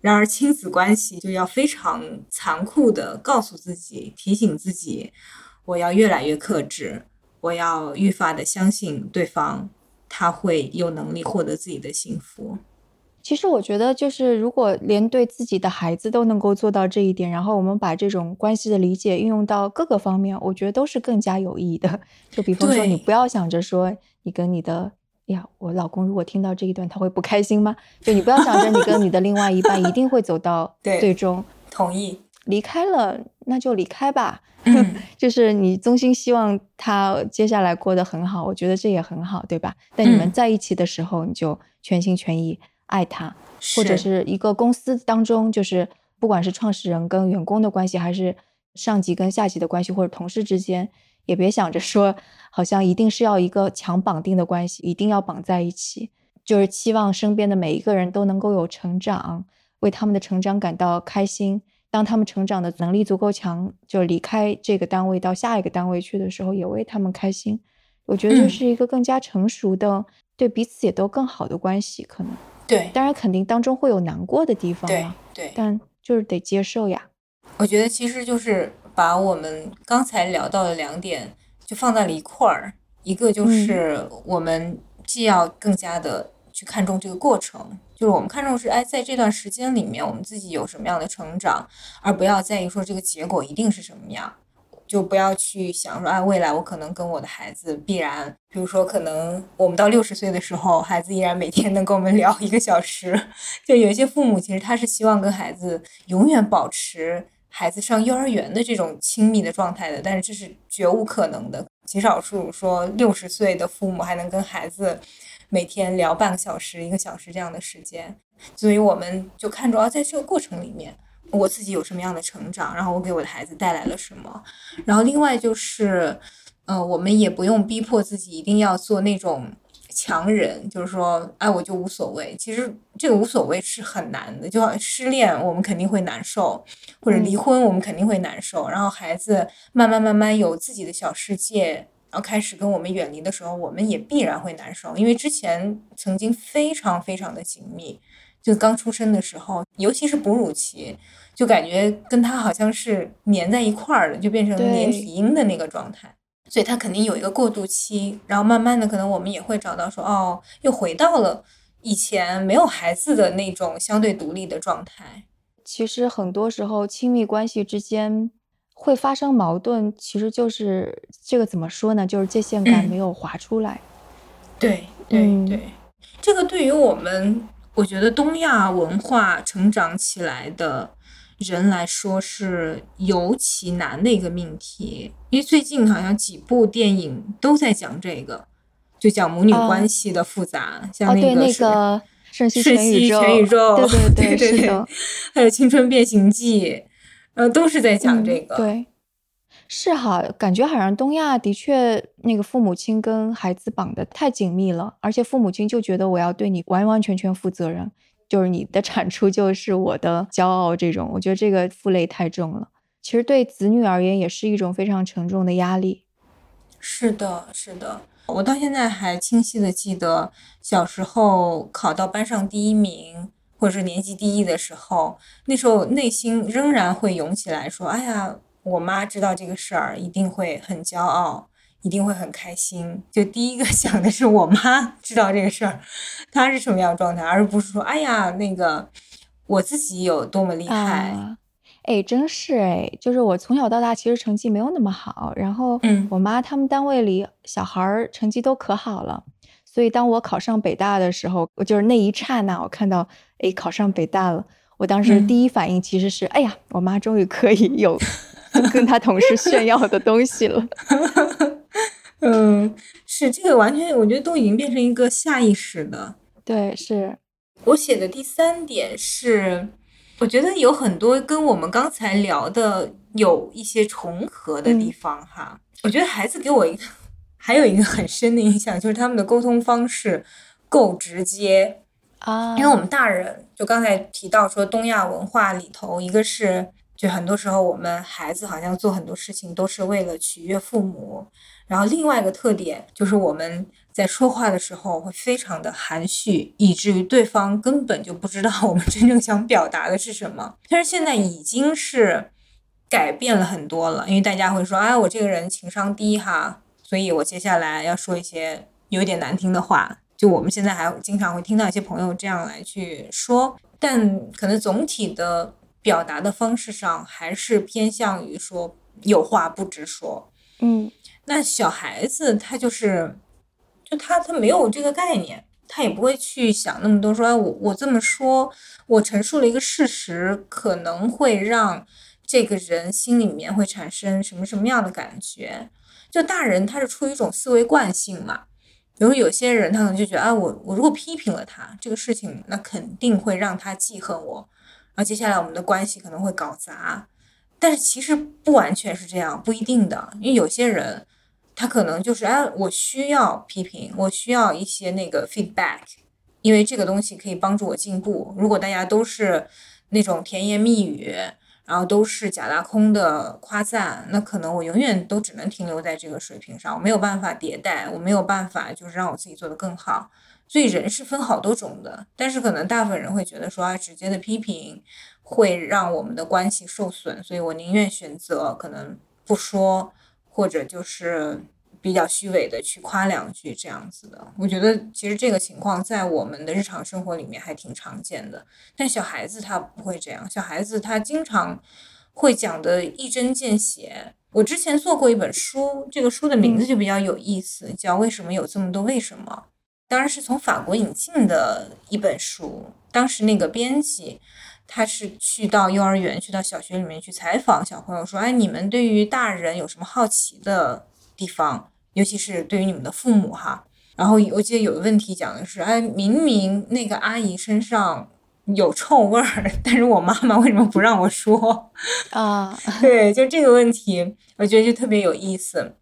然而，亲子关系就要非常残酷的告诉自己、提醒自己，我要越来越克制，我要愈发的相信对方，他会有能力获得自己的幸福。
其实我觉得，就是如果连对自己的孩子都能够做到这一点，然后我们把这种关系的理解运用到各个方面，我觉得都是更加有意义的。就比方说，你不要想着说你跟你的呀，我老公如果听到这一段，他会不开心吗？就你不要想着你跟你的另外一半一定会走到最终。
同意。
离开了，那就离开吧。
嗯，<laughs>
就是你衷心希望他接下来过得很好，我觉得这也很好，对吧？但你们在一起的时候，你就全心全意。爱他，或者是一个公司当中，就是不管是创始人跟员工的关系，还是上级跟下级的关系，或者同事之间，也别想着说，好像一定是要一个强绑定的关系，一定要绑在一起。就是期望身边的每一个人都能够有成长，为他们的成长感到开心。当他们成长的能力足够强，就离开这个单位到下一个单位去的时候，也为他们开心。我觉得这是一个更加成熟的，对彼此也都更好的关系，可能。
对，
当然肯定当中会有难过的地方
对对，
但就是得接受呀。
我觉得其实就是把我们刚才聊到的两点就放在了一块儿，一个就是我们既要更加的去看重这个过程，就是我们看重是哎在这段时间里面我们自己有什么样的成长，而不要在意说这个结果一定是什么样。就不要去想说，哎，未来我可能跟我的孩子必然，比如说，可能我们到六十岁的时候，孩子依然每天能跟我们聊一个小时。就有一些父母，其实他是希望跟孩子永远保持孩子上幼儿园的这种亲密的状态的，但是这是绝无可能的。极少数说六十岁的父母还能跟孩子每天聊半个小时、一个小时这样的时间，所以我们就看着啊，在这个过程里面。我自己有什么样的成长，然后我给我的孩子带来了什么，然后另外就是，呃，我们也不用逼迫自己一定要做那种强人，就是说，哎，我就无所谓。其实这个无所谓是很难的，就失恋我们肯定会难受，或者离婚我们肯定会难受，然后孩子慢慢慢慢有自己的小世界，然后开始跟我们远离的时候，我们也必然会难受，因为之前曾经非常非常的紧密。就刚出生的时候，尤其是哺乳期，就感觉跟他好像是粘在一块儿的，就变成连体婴的那个状态。所以他肯定有一个过渡期，然后慢慢的，可能我们也会找到说，哦，又回到了以前没有孩子的那种相对独立的状态。
其实很多时候，亲密关系之间会发生矛盾，其实就是这个怎么说呢？就是界限感没有划出来。
对对对，这个对于我们。我觉得东亚文化成长起来的人来说是尤其难的一个命题，因为最近好像几部电影都在讲这个，就讲母女关系的复杂，像
那个是《瞬息
全宇宙》，对对 <laughs> 对
对，
还有《青春变形记》，呃，都是在讲这个。
对。是哈，感觉好像东亚的确那个父母亲跟孩子绑得太紧密了，而且父母亲就觉得我要对你完完全全负责任，就是你的产出就是我的骄傲，这种我觉得这个负累太重了。其实对子女而言也是一种非常沉重的压力。
是的，是的，我到现在还清晰的记得小时候考到班上第一名或者是年级第一的时候，那时候内心仍然会涌起来说：“哎呀。”我妈知道这个事儿，一定会很骄傲，一定会很开心。就第一个 <laughs> 想的是我妈 <laughs> 知道这个事儿，她是什么样状态，而不是说，哎呀，那个我自己有多么厉害。
哎，真是哎，就是我从小到大其实成绩没有那么好，然后，
嗯，
我妈他们单位里小孩儿成绩都可好了，所以当我考上北大的时候，我就是那一刹那，我看到，哎，考上北大了，我当时第一反应其实是，哎呀，我妈终于可以有。<laughs> 跟她同事炫耀的东西了，<laughs>
嗯，是这个完全，我觉得都已经变成一个下意识的。
对，是
我写的第三点是，我觉得有很多跟我们刚才聊的有一些重合的地方哈。我觉得孩子给我一个还有一个很深的印象，就是他们的沟通方式够直接
啊，
因为我们大人就刚才提到说，东亚文化里头一个是。就很多时候，我们孩子好像做很多事情都是为了取悦父母。然后另外一个特点就是我们在说话的时候会非常的含蓄，以至于对方根本就不知道我们真正想表达的是什么。但是现在已经是改变了很多了，因为大家会说：“哎，我这个人情商低哈，所以我接下来要说一些有点难听的话。”就我们现在还经常会听到一些朋友这样来去说，但可能总体的表达的方式上还是偏向于说有话不直说。
嗯，
那小孩子他就是，就他他没有这个概念，他也不会去想那么多，说我我这么说，我陈述了一个事实，可能会让这个人心里面会产生什么什么样的感觉？就大人他是出于一种思维惯性嘛。比如有些人，他可能就觉得，啊，我我如果批评了他这个事情，那肯定会让他记恨我，然后接下来我们的关系可能会搞砸。但是其实不完全是这样，不一定的，因为有些人他可能就是，哎，我需要批评，我需要一些那个 feedback，因为这个东西可以帮助我进步。如果大家都是那种甜言蜜语。然后都是假大空的夸赞，那可能我永远都只能停留在这个水平上，我没有办法迭代，我没有办法就是让我自己做得更好。所以人是分好多种的，但是可能大部分人会觉得说啊，直接的批评会让我们的关系受损，所以我宁愿选择可能不说，或者就是。比较虚伪的去夸两句这样子的，我觉得其实这个情况在我们的日常生活里面还挺常见的。但小孩子他不会这样，小孩子他经常会讲的一针见血。我之前做过一本书，这个书的名字就比较有意思，叫《为什么有这么多为什么》。当然是从法国引进的一本书。当时那个编辑他是去到幼儿园、去到小学里面去采访小朋友，说：“哎，你们对于大人有什么好奇的？”地方，尤其是对于你们的父母哈。然后我记得有个问题讲的是，哎，明明那个阿姨身上有臭味儿，但是我妈妈为什么不让我说
啊？<laughs>
对，就这个问题，我觉得就特别有意思。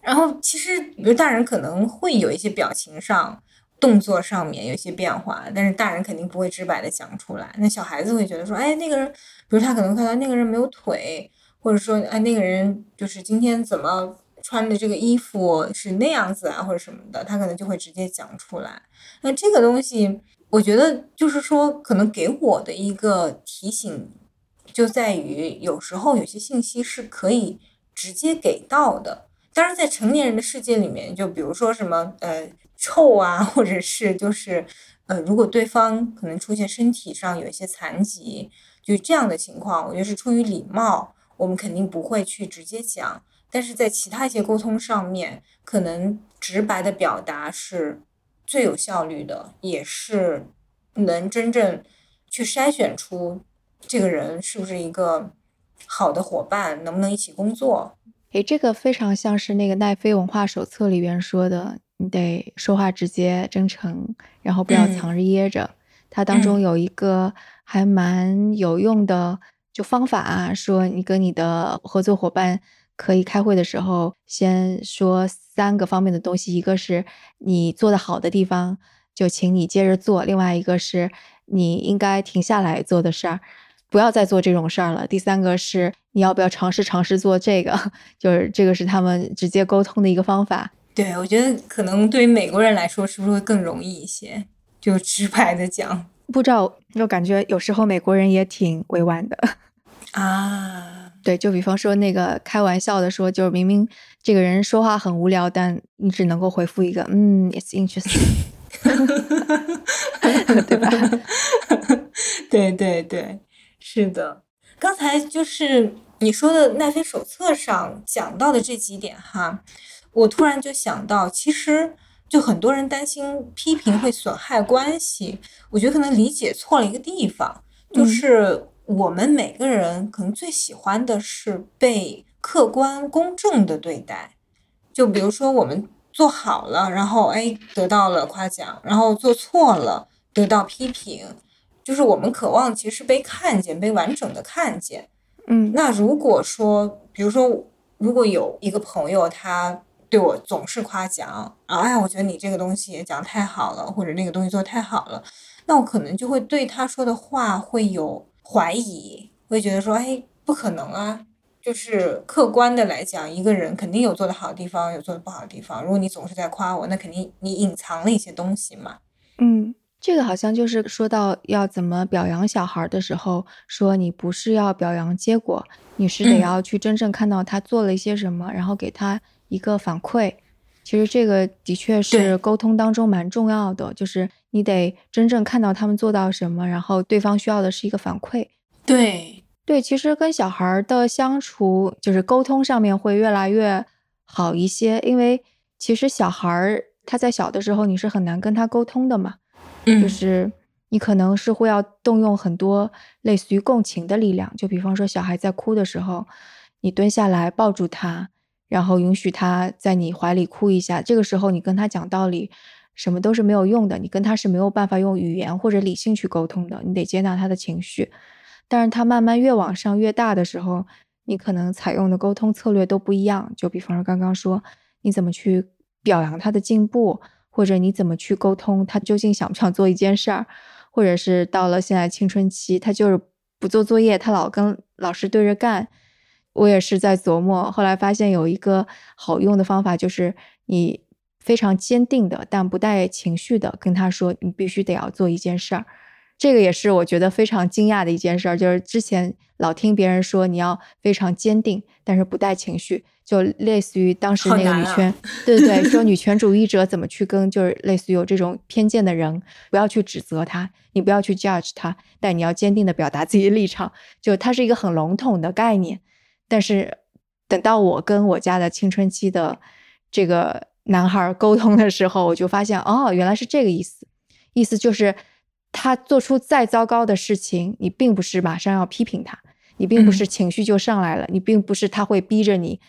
然后其实，比如大人可能会有一些表情上、动作上面有一些变化，但是大人肯定不会直白的讲出来。那小孩子会觉得说，哎，那个人，比如他可能看到那个人没有腿，或者说，哎，那个人就是今天怎么？穿的这个衣服是那样子啊，或者什么的，他可能就会直接讲出来。那这个东西，我觉得就是说，可能给我的一个提醒，就在于有时候有些信息是可以直接给到的。当然，在成年人的世界里面，就比如说什么呃臭啊，或者是就是呃，如果对方可能出现身体上有一些残疾，就这样的情况，我觉得是出于礼貌，我们肯定不会去直接讲。但是在其他一些沟通上面，可能直白的表达是最有效率的，也是能真正去筛选出这个人是不是一个好的伙伴，能不能一起工作。
诶，这个非常像是那个奈飞文化手册里边说的，你得说话直接、真诚，然后不要藏着掖着。它当中有一个还蛮有用的就方法啊，说你跟你的合作伙伴。可以开会的时候先说三个方面的东西，一个是你做的好的地方，就请你接着做；另外一个是你应该停下来做的事儿，不要再做这种事儿了；第三个是你要不要尝试尝试做这个，<laughs> 就是这个是他们直接沟通的一个方法。
对，我觉得可能对于美国人来说，是不是会更容易一些？就直白的讲，
不知道，我感觉有时候美国人也挺委婉的 <laughs>
啊。
对，就比方说那个开玩笑的说，就是明明这个人说话很无聊，但你只能够回复一个嗯，it's interesting，<laughs> 对吧？<laughs>
对对对，是的。刚才就是你说的奈飞手册上讲到的这几点哈，我突然就想到，其实就很多人担心批评会损害关系，我觉得可能理解错了一个地方，就是。我们每个人可能最喜欢的是被客观公正的对待，就比如说我们做好了，然后哎得到了夸奖，然后做错了得到批评，就是我们渴望其实是被看见，被完整的看见。
嗯，
那如果说，比如说，如果有一个朋友他对我总是夸奖，啊，哎，我觉得你这个东西讲太好了，或者那个东西做太好了，那我可能就会对他说的话会有。怀疑会觉得说，哎，不可能啊！就是客观的来讲，一个人肯定有做的好的地方，有做的不好的地方。如果你总是在夸我，那肯定你隐藏了一些东西嘛。
嗯，这个好像就是说到要怎么表扬小孩的时候，说你不是要表扬结果，你是得要去真正看到他做了一些什么，然后给他一个反馈。其实这个的确是沟通当中蛮重要的，就是你得真正看到他们做到什么，然后对方需要的是一个反馈。
对
对，其实跟小孩的相处，就是沟通上面会越来越好一些，因为其实小孩他在小的时候你是很难跟他沟通的嘛，嗯就是你可能是会要动用很多类似于共情的力量，就比方说小孩在哭的时候，你蹲下来抱住他。然后允许他在你怀里哭一下，这个时候你跟他讲道理，什么都是没有用的。你跟他是没有办法用语言或者理性去沟通的，你得接纳他的情绪。但是他慢慢越往上越大的时候，你可能采用的沟通策略都不一样。就比方说刚刚说，你怎么去表扬他的进步，或者你怎么去沟通他究竟想不想做一件事儿，或者是到了现在青春期，他就是不做作业，他老跟老师对着干。我也是在琢磨，后来发现有一个好用的方法，就是你非常坚定的，但不带情绪的跟他说，你必须得要做一件事儿。这个也是我觉得非常惊讶的一件事儿，就是之前老听别人说你要非常坚定，但是不带情绪，就类似于当时那个女权，<laughs> 对对对，说女权主义者怎么去跟就是类似于有这种偏见的人，不要去指责他，你不要去 judge 他，但你要坚定的表达自己的立场，就它是一个很笼统的概念。但是，等到我跟我家的青春期的这个男孩沟通的时候，我就发现，哦，原来是这个意思。意思就是，他做出再糟糕的事情，你并不是马上要批评他，你并不是情绪就上来了，你并不是他会逼着你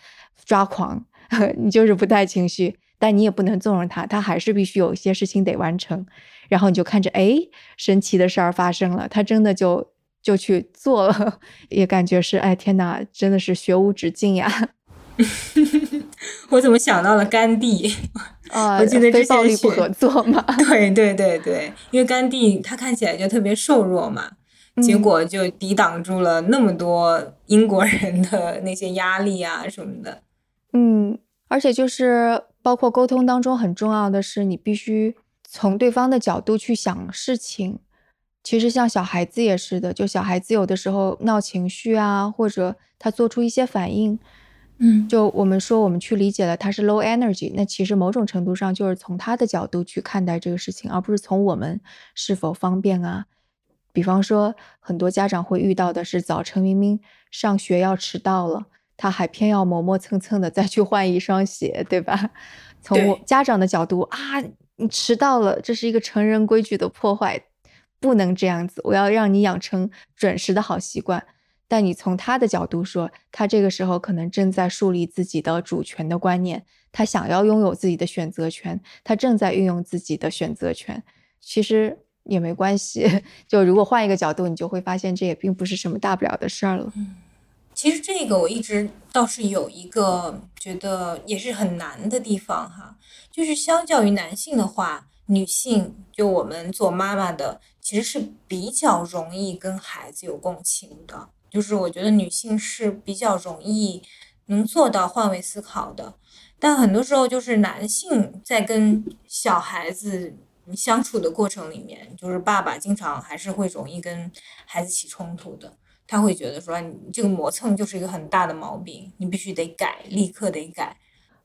抓狂，<laughs> 你就是不带情绪，但你也不能纵容他，他还是必须有一些事情得完成。然后你就看着，哎，神奇的事儿发生了，他真的就。就去做了，<laughs> 也感觉是哎天哪，真的是学无止境呀！<laughs>
我怎么想到了甘地？<laughs>
啊，
我记得
非暴力不合作嘛。<laughs>
对对对对，因为甘地他看起来就特别瘦弱嘛，结果就抵挡住了那么多英国人的那些压力啊什么的。
嗯，而且就是包括沟通当中很重要的是，你必须从对方的角度去想事情。其实像小孩子也是的，就小孩子有的时候闹情绪啊，或者他做出一些反应，
嗯，
就我们说我们去理解了他是 low energy，那其实某种程度上就是从他的角度去看待这个事情，而不是从我们是否方便啊。比方说，很多家长会遇到的是早晨明明上学要迟到了，他还偏要磨磨蹭蹭的再去换一双鞋，对吧？从我家长的角度啊，你迟到了，这是一个成人规矩的破坏。不能这样子，我要让你养成准时的好习惯。但你从他的角度说，他这个时候可能正在树立自己的主权的观念，他想要拥有自己的选择权，他正在运用自己的选择权。其实也没关系，<laughs> 就如果换一个角度，你就会发现这也并不是什么大不了的事儿了。
其实这个我一直倒是有一个觉得也是很难的地方哈，就是相较于男性的话，女性就我们做妈妈的。其实是比较容易跟孩子有共情的，就是我觉得女性是比较容易能做到换位思考的，但很多时候就是男性在跟小孩子相处的过程里面，就是爸爸经常还是会容易跟孩子起冲突的，他会觉得说你这个磨蹭就是一个很大的毛病，你必须得改，立刻得改。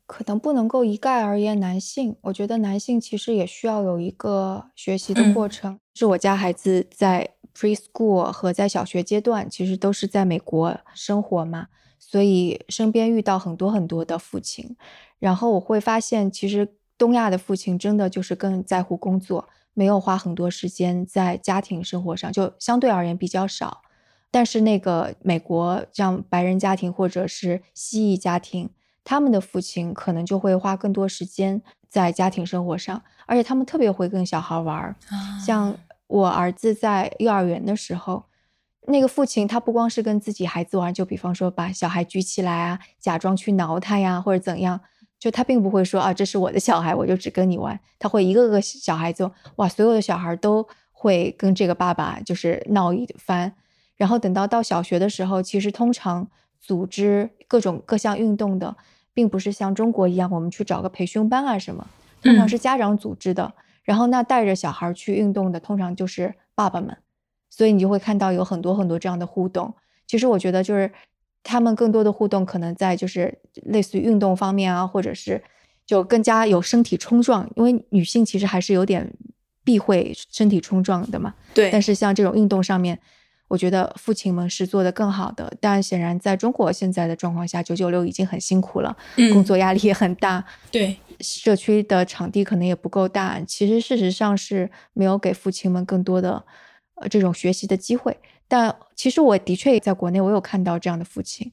可能不能够一概而言，男性，我觉得男性其实也需要有一个学习的过程。是我家孩子在 preschool 和在小学阶段，其实都是在美国生活嘛，所以身边遇到很多很多的父亲，然后我会发现，其实东亚的父亲真的就是更在乎工作，没有花很多时间在家庭生活上，就相对而言比较少。但是那个美国像白人家庭或者是西裔家庭。他们的父亲可能就会花更多时间在家庭生活上，而且他们特别会跟小孩玩儿。像我儿子在幼儿园的时候，那个父亲他不光是跟自己孩子玩，就比方说把小孩举起来啊，假装去挠他呀，或者怎样，就他并不会说啊，这是我的小孩，我就只跟你玩。他会一个个小孩子，哇，所有的小孩都会跟这个爸爸就是闹一番。然后等到到小学的时候，其实通常组织各种各项运动的。并不是像中国一样，我们去找个培训班啊什么，通常是家长组织的。然后那带着小孩去运动的，通常就是爸爸们。所以你就会看到有很多很多这样的互动。其实我觉得就是他们更多的互动可能在就是类似于运动方面啊，或者是就更加有身体冲撞，因为女性其实还是有点避讳身体冲撞的嘛。
对，
但是像这种运动上面，我觉得父亲们是做得更好的。但显然，在中国现在的状况下，九九六已经很辛苦了，工作压力也很大。<laughs>
对，
社区的场地可能也不够大。其实事实上是没有给父亲们更多的呃这种学习的机会。但其实我的确在国内，我有看到这样的父亲。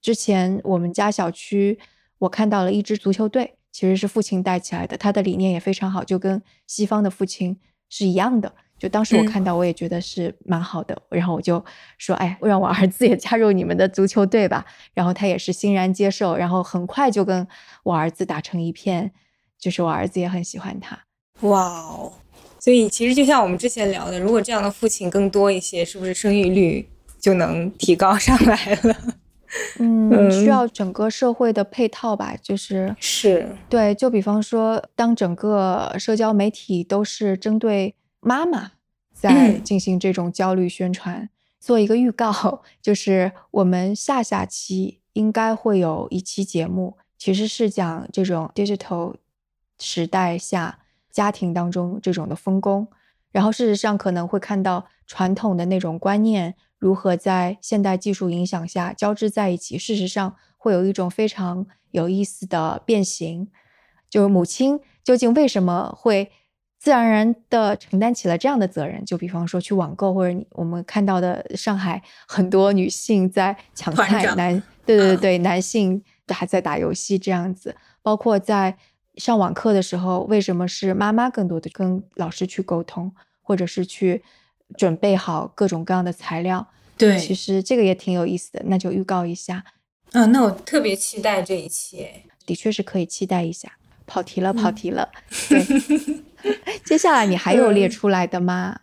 之前我们家小区，我看到了一支足球队，其实是父亲带起来的，他的理念也非常好，就跟西方的父亲是一样的。就当时我看到，我也觉得是蛮好的，然后我就说：“哎，让我儿子也加入你们的足球队吧。”然后他也是欣然接受，然后很快就跟我儿子打成一片，就是我儿子也很喜欢他。
哇哦！所以其实就像我们之前聊的，如果这样的父亲更多一些，是不是生育率就能提高 <laughs> 上来了？
嗯，需要整个社会的配套吧，就是
是
对。就比方说，当整个社交媒体都是针对妈妈在进行这种焦虑宣传，做一个预告，就是我们下下期应该会有一期节目，其实是讲这种 digital 时代下家庭当中这种的分工，然后事实上可能会看到传统的那种观念。如何在现代技术影响下交织在一起？事实上，会有一种非常有意思的变形。就是母亲究竟为什么会自然而然的承担起了这样的责任？就比方说去网购，或者我们看到的上海很多女性在抢菜，男 <laughs> 对对对对，男性还在打游戏这样子。包括在上网课的时候，为什么是妈妈更多的跟老师去沟通，或者是去？准备好各种各样的材料，
对，
其实这个也挺有意思的，那就预告一下。
嗯，那我特别期待这一期，
的确是可以期待一下。跑题了，跑题了。<laughs> 对，<laughs> 接下来你还有列出来的吗？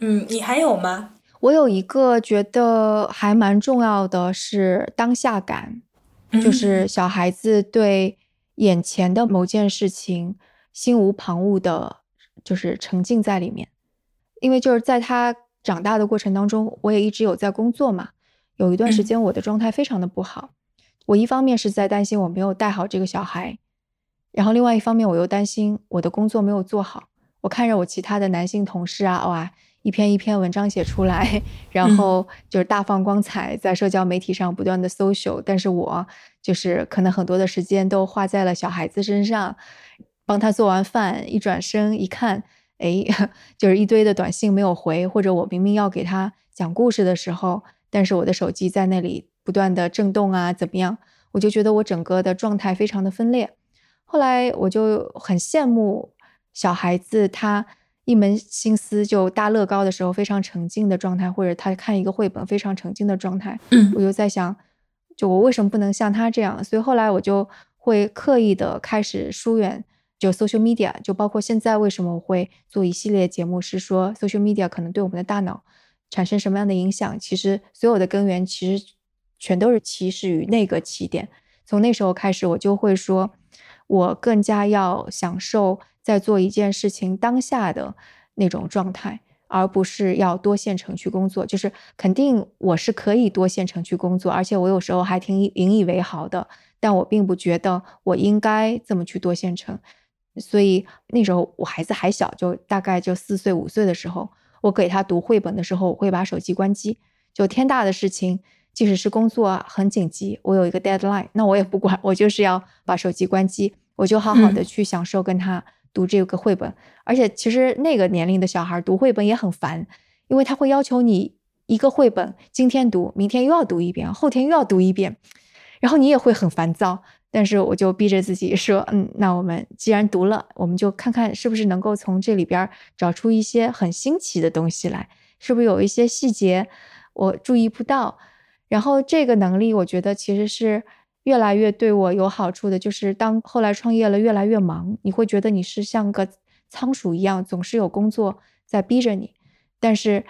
嗯，你还有吗？
我有一个觉得还蛮重要的是当下感，就是小孩子对眼前的某件事情心无旁骛的，就是沉浸在里面。因为就是在他长大的过程当中，我也一直有在工作嘛。有一段时间我的状态非常的不好，我一方面是在担心我没有带好这个小孩，然后另外一方面我又担心我的工作没有做好。我看着我其他的男性同事啊，哇，一篇一篇文章写出来，然后就是大放光彩，在社交媒体上不断的 social，但是我就是可能很多的时间都花在了小孩子身上，帮他做完饭，一转身一看。哎，<laughs> 就是一堆的短信没有回，或者我明明要给他讲故事的时候，但是我的手机在那里不断的震动啊，怎么样？我就觉得我整个的状态非常的分裂。后来我就很羡慕小孩子，他一门心思就搭乐高的时候非常沉浸的状态，或者他看一个绘本非常沉浸的状态。
嗯，
我就在想，就我为什么不能像他这样？所以后来我就会刻意的开始疏远。就 social media，就包括现在为什么我会做一系列节目，是说 social media 可能对我们的大脑产生什么样的影响？其实所有的根源其实全都是起始于那个起点。从那时候开始，我就会说，我更加要享受在做一件事情当下的那种状态，而不是要多线程去工作。就是肯定我是可以多线程去工作，而且我有时候还挺引以为豪的，但我并不觉得我应该这么去多线程。所以那时候我孩子还小，就大概就四岁五岁的时候，我给他读绘本的时候，我会把手机关机。就天大的事情，即使是工作很紧急，我有一个 deadline，那我也不管，我就是要把手机关机，我就好好的去享受跟他读这个绘本。而且其实那个年龄的小孩读绘本也很烦，因为他会要求你一个绘本今天读，明天又要读一遍，后天又要读一遍，然后你也会很烦躁。但是我就逼着自己说，嗯，那我们既然读了，我们就看看是不是能够从这里边找出一些很新奇的东西来，是不是有一些细节我注意不到。然后这个能力，我觉得其实是越来越对我有好处的。就是当后来创业了，越来越忙，你会觉得你是像个仓鼠一样，总是有工作在逼着你。但是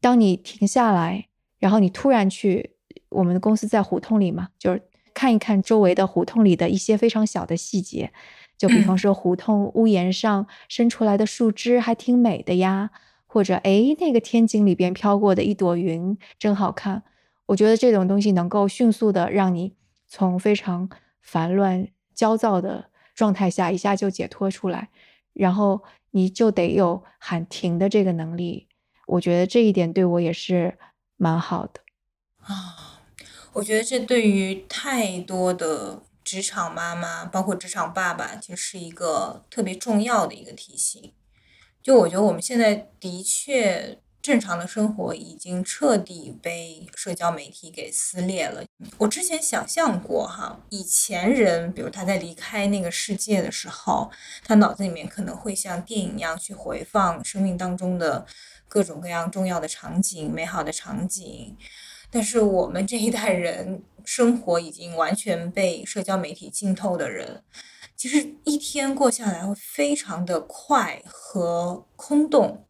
当你停下来，然后你突然去，我们的公司在胡同里嘛，就是。看一看周围的胡同里的一些非常小的细节，就比方说胡同屋檐上伸出来的树枝还挺美的呀，或者哎那个天井里边飘过的一朵云真好看。我觉得这种东西能够迅速的让你从非常烦乱、焦躁的状态下一下就解脱出来，然后你就得有喊停的这个能力。我觉得这一点对我也是蛮好的
啊。我觉得这对于太多的职场妈妈，包括职场爸爸，就是一个特别重要的一个提醒。就我觉得我们现在的确。正常的生活已经彻底被社交媒体给撕裂了。我之前想象过哈，以前人，比如他在离开那个世界的时候，他脑子里面可能会像电影一样去回放生命当中的各种各样重要的场景、美好的场景。但是我们这一代人，生活已经完全被社交媒体浸透的人，其实一天过下来会非常的快和空洞。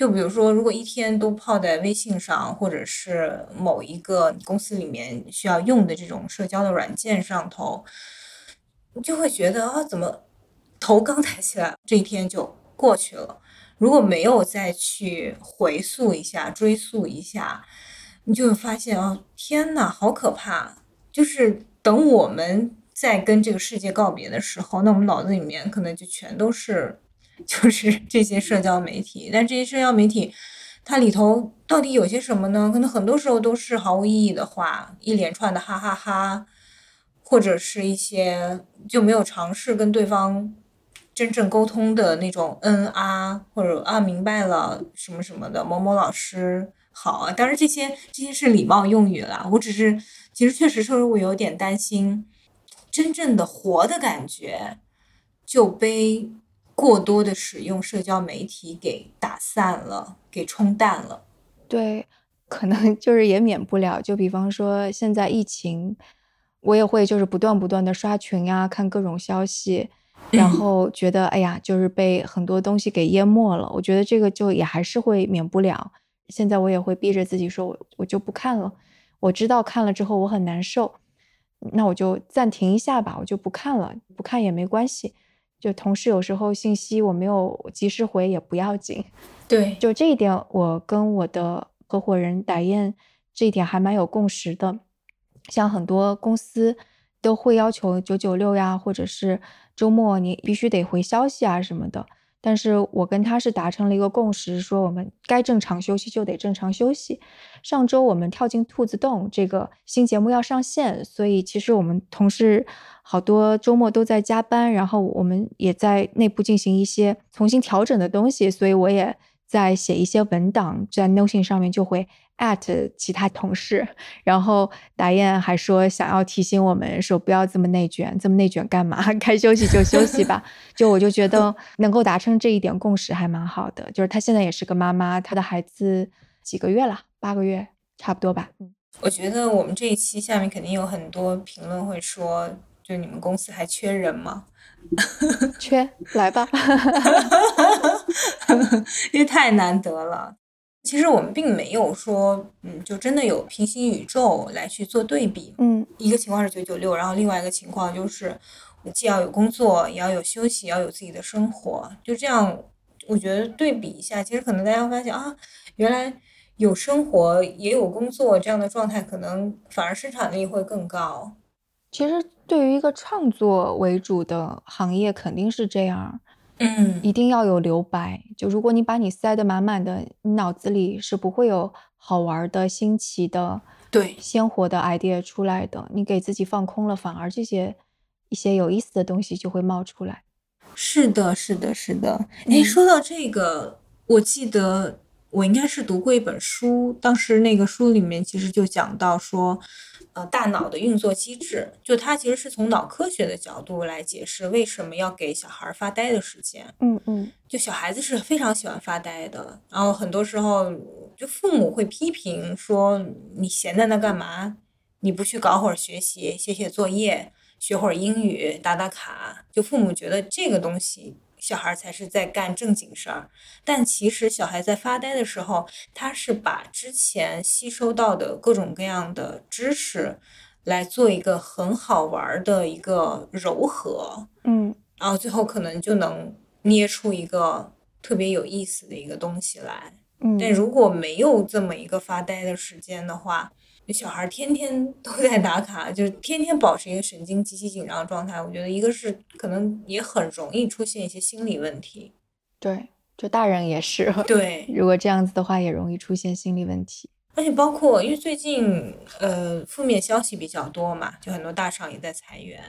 就比如说，如果一天都泡在微信上，或者是某一个公司里面需要用的这种社交的软件上头，你就会觉得啊，怎么头刚抬起来，这一天就过去了。如果没有再去回溯一下、追溯一下，你就会发现啊，天呐，好可怕！就是等我们在跟这个世界告别的时候，那我们脑子里面可能就全都是。<laughs> 就是这些社交媒体，但这些社交媒体，它里头到底有些什么呢？可能很多时候都是毫无意义的话，一连串的哈哈哈，或者是一些就没有尝试跟对方真正沟通的那种嗯啊，或者啊明白了什么什么的，某某老师好啊。当然这些这些是礼貌用语啦，我只是其实确实是我有点担心，真正的活的感觉就被。过多的使用社交媒体给打散了，给冲淡了。
对，可能就是也免不了。就比方说现在疫情，我也会就是不断不断的刷群呀，看各种消息，然后觉得哎呀，就是被很多东西给淹没了。我觉得这个就也还是会免不了。现在我也会逼着自己说，我我就不看了。我知道看了之后我很难受，那我就暂停一下吧，我就不看了，不看也没关系。就同事有时候信息我没有及时回也不要紧，
对，
就这一点我跟我的合伙人打雁这一点还蛮有共识的。像很多公司都会要求九九六呀，或者是周末你必须得回消息啊什么的。但是我跟他是达成了一个共识，说我们该正常休息就得正常休息。上周我们跳进兔子洞这个新节目要上线，所以其实我们同事好多周末都在加班，然后我们也在内部进行一些重新调整的东西，所以我也在写一些文档，在 Notion 上面就会。at 其他同事，然后达燕还说想要提醒我们说不要这么内卷，这么内卷干嘛？<laughs> 该休息就休息吧。就我就觉得 <laughs> 能够达成这一点共识还蛮好的。就是她现在也是个妈妈，她的孩子几个月了？八个月，差不多吧。
嗯，我觉得我们这一期下面肯定有很多评论会说，就你们公司还缺人吗？<laughs>
缺，来吧，<laughs>
因为太难得了。其实我们并没有说，嗯，就真的有平行宇宙来去做对比。
嗯，
一个情况是九九六，然后另外一个情况就是，既要有工作，也要有休息，要有自己的生活。就这样，我觉得对比一下，其实可能大家会发现啊，原来有生活也有工作这样的状态，可能反而生产力会更高。
其实对于一个创作为主的行业，肯定是这样。
嗯，
一定要有留白。就如果你把你塞得满满的，你脑子里是不会有好玩的、新奇的、
对
鲜活的 idea 出来的。你给自己放空了，反而这些一些有意思的东西就会冒出来。
是的，是的，是的。哎，说到这个，我记得我应该是读过一本书，当时那个书里面其实就讲到说。呃，大脑的运作机制，就它其实是从脑科学的角度来解释为什么要给小孩发呆的时间。
嗯嗯，
就小孩子是非常喜欢发呆的，然后很多时候就父母会批评说你闲在那干嘛？你不去搞会儿学习，写写作业，学会儿英语，打打卡？就父母觉得这个东西。小孩才是在干正经事儿，但其实小孩在发呆的时候，他是把之前吸收到的各种各样的知识，来做一个很好玩的一个柔和，
嗯，
然后最后可能就能捏出一个特别有意思的一个东西来。
嗯，
但如果没有这么一个发呆的时间的话，小孩天天都在打卡，就是天天保持一个神经极其紧张的状态。我觉得一个是可能也很容易出现一些心理问题。
对，就大人也是。<laughs>
对，
如果这样子的话，也容易出现心理问题。
而且包括因为最近呃负面消息比较多嘛，就很多大厂也在裁员。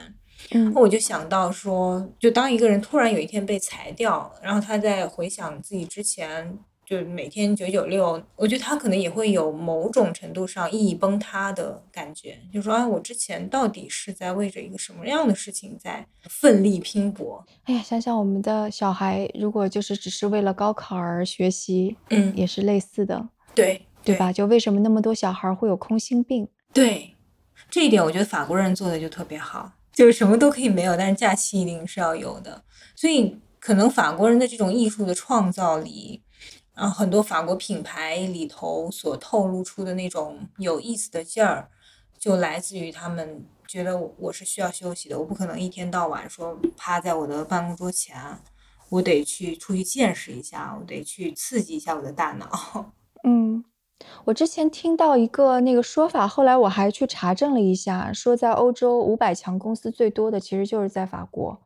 嗯，
我就想到说，就当一个人突然有一天被裁掉，然后他在回想自己之前。就是每天九九六，我觉得他可能也会有某种程度上意义崩塌的感觉，就说哎，我之前到底是在为着一个什么样的事情在奋力拼搏？
哎呀，想想我们的小孩，如果就是只是为了高考而学习，
嗯，
也是类似的，
对
对吧？就为什么那么多小孩会有空心病？
对，这一点我觉得法国人做的就特别好，就是什么都可以没有，但是假期一定是要有的。所以可能法国人的这种艺术的创造力。然后很多法国品牌里头所透露出的那种有意思的劲儿，就来自于他们觉得我是需要休息的，我不可能一天到晚说趴在我的办公桌前，我得去出去见识一下，我得去刺激一下我的大脑。<laughs>
嗯，我之前听到一个那个说法，后来我还去查证了一下，说在欧洲五百强公司最多的其实就是在法国，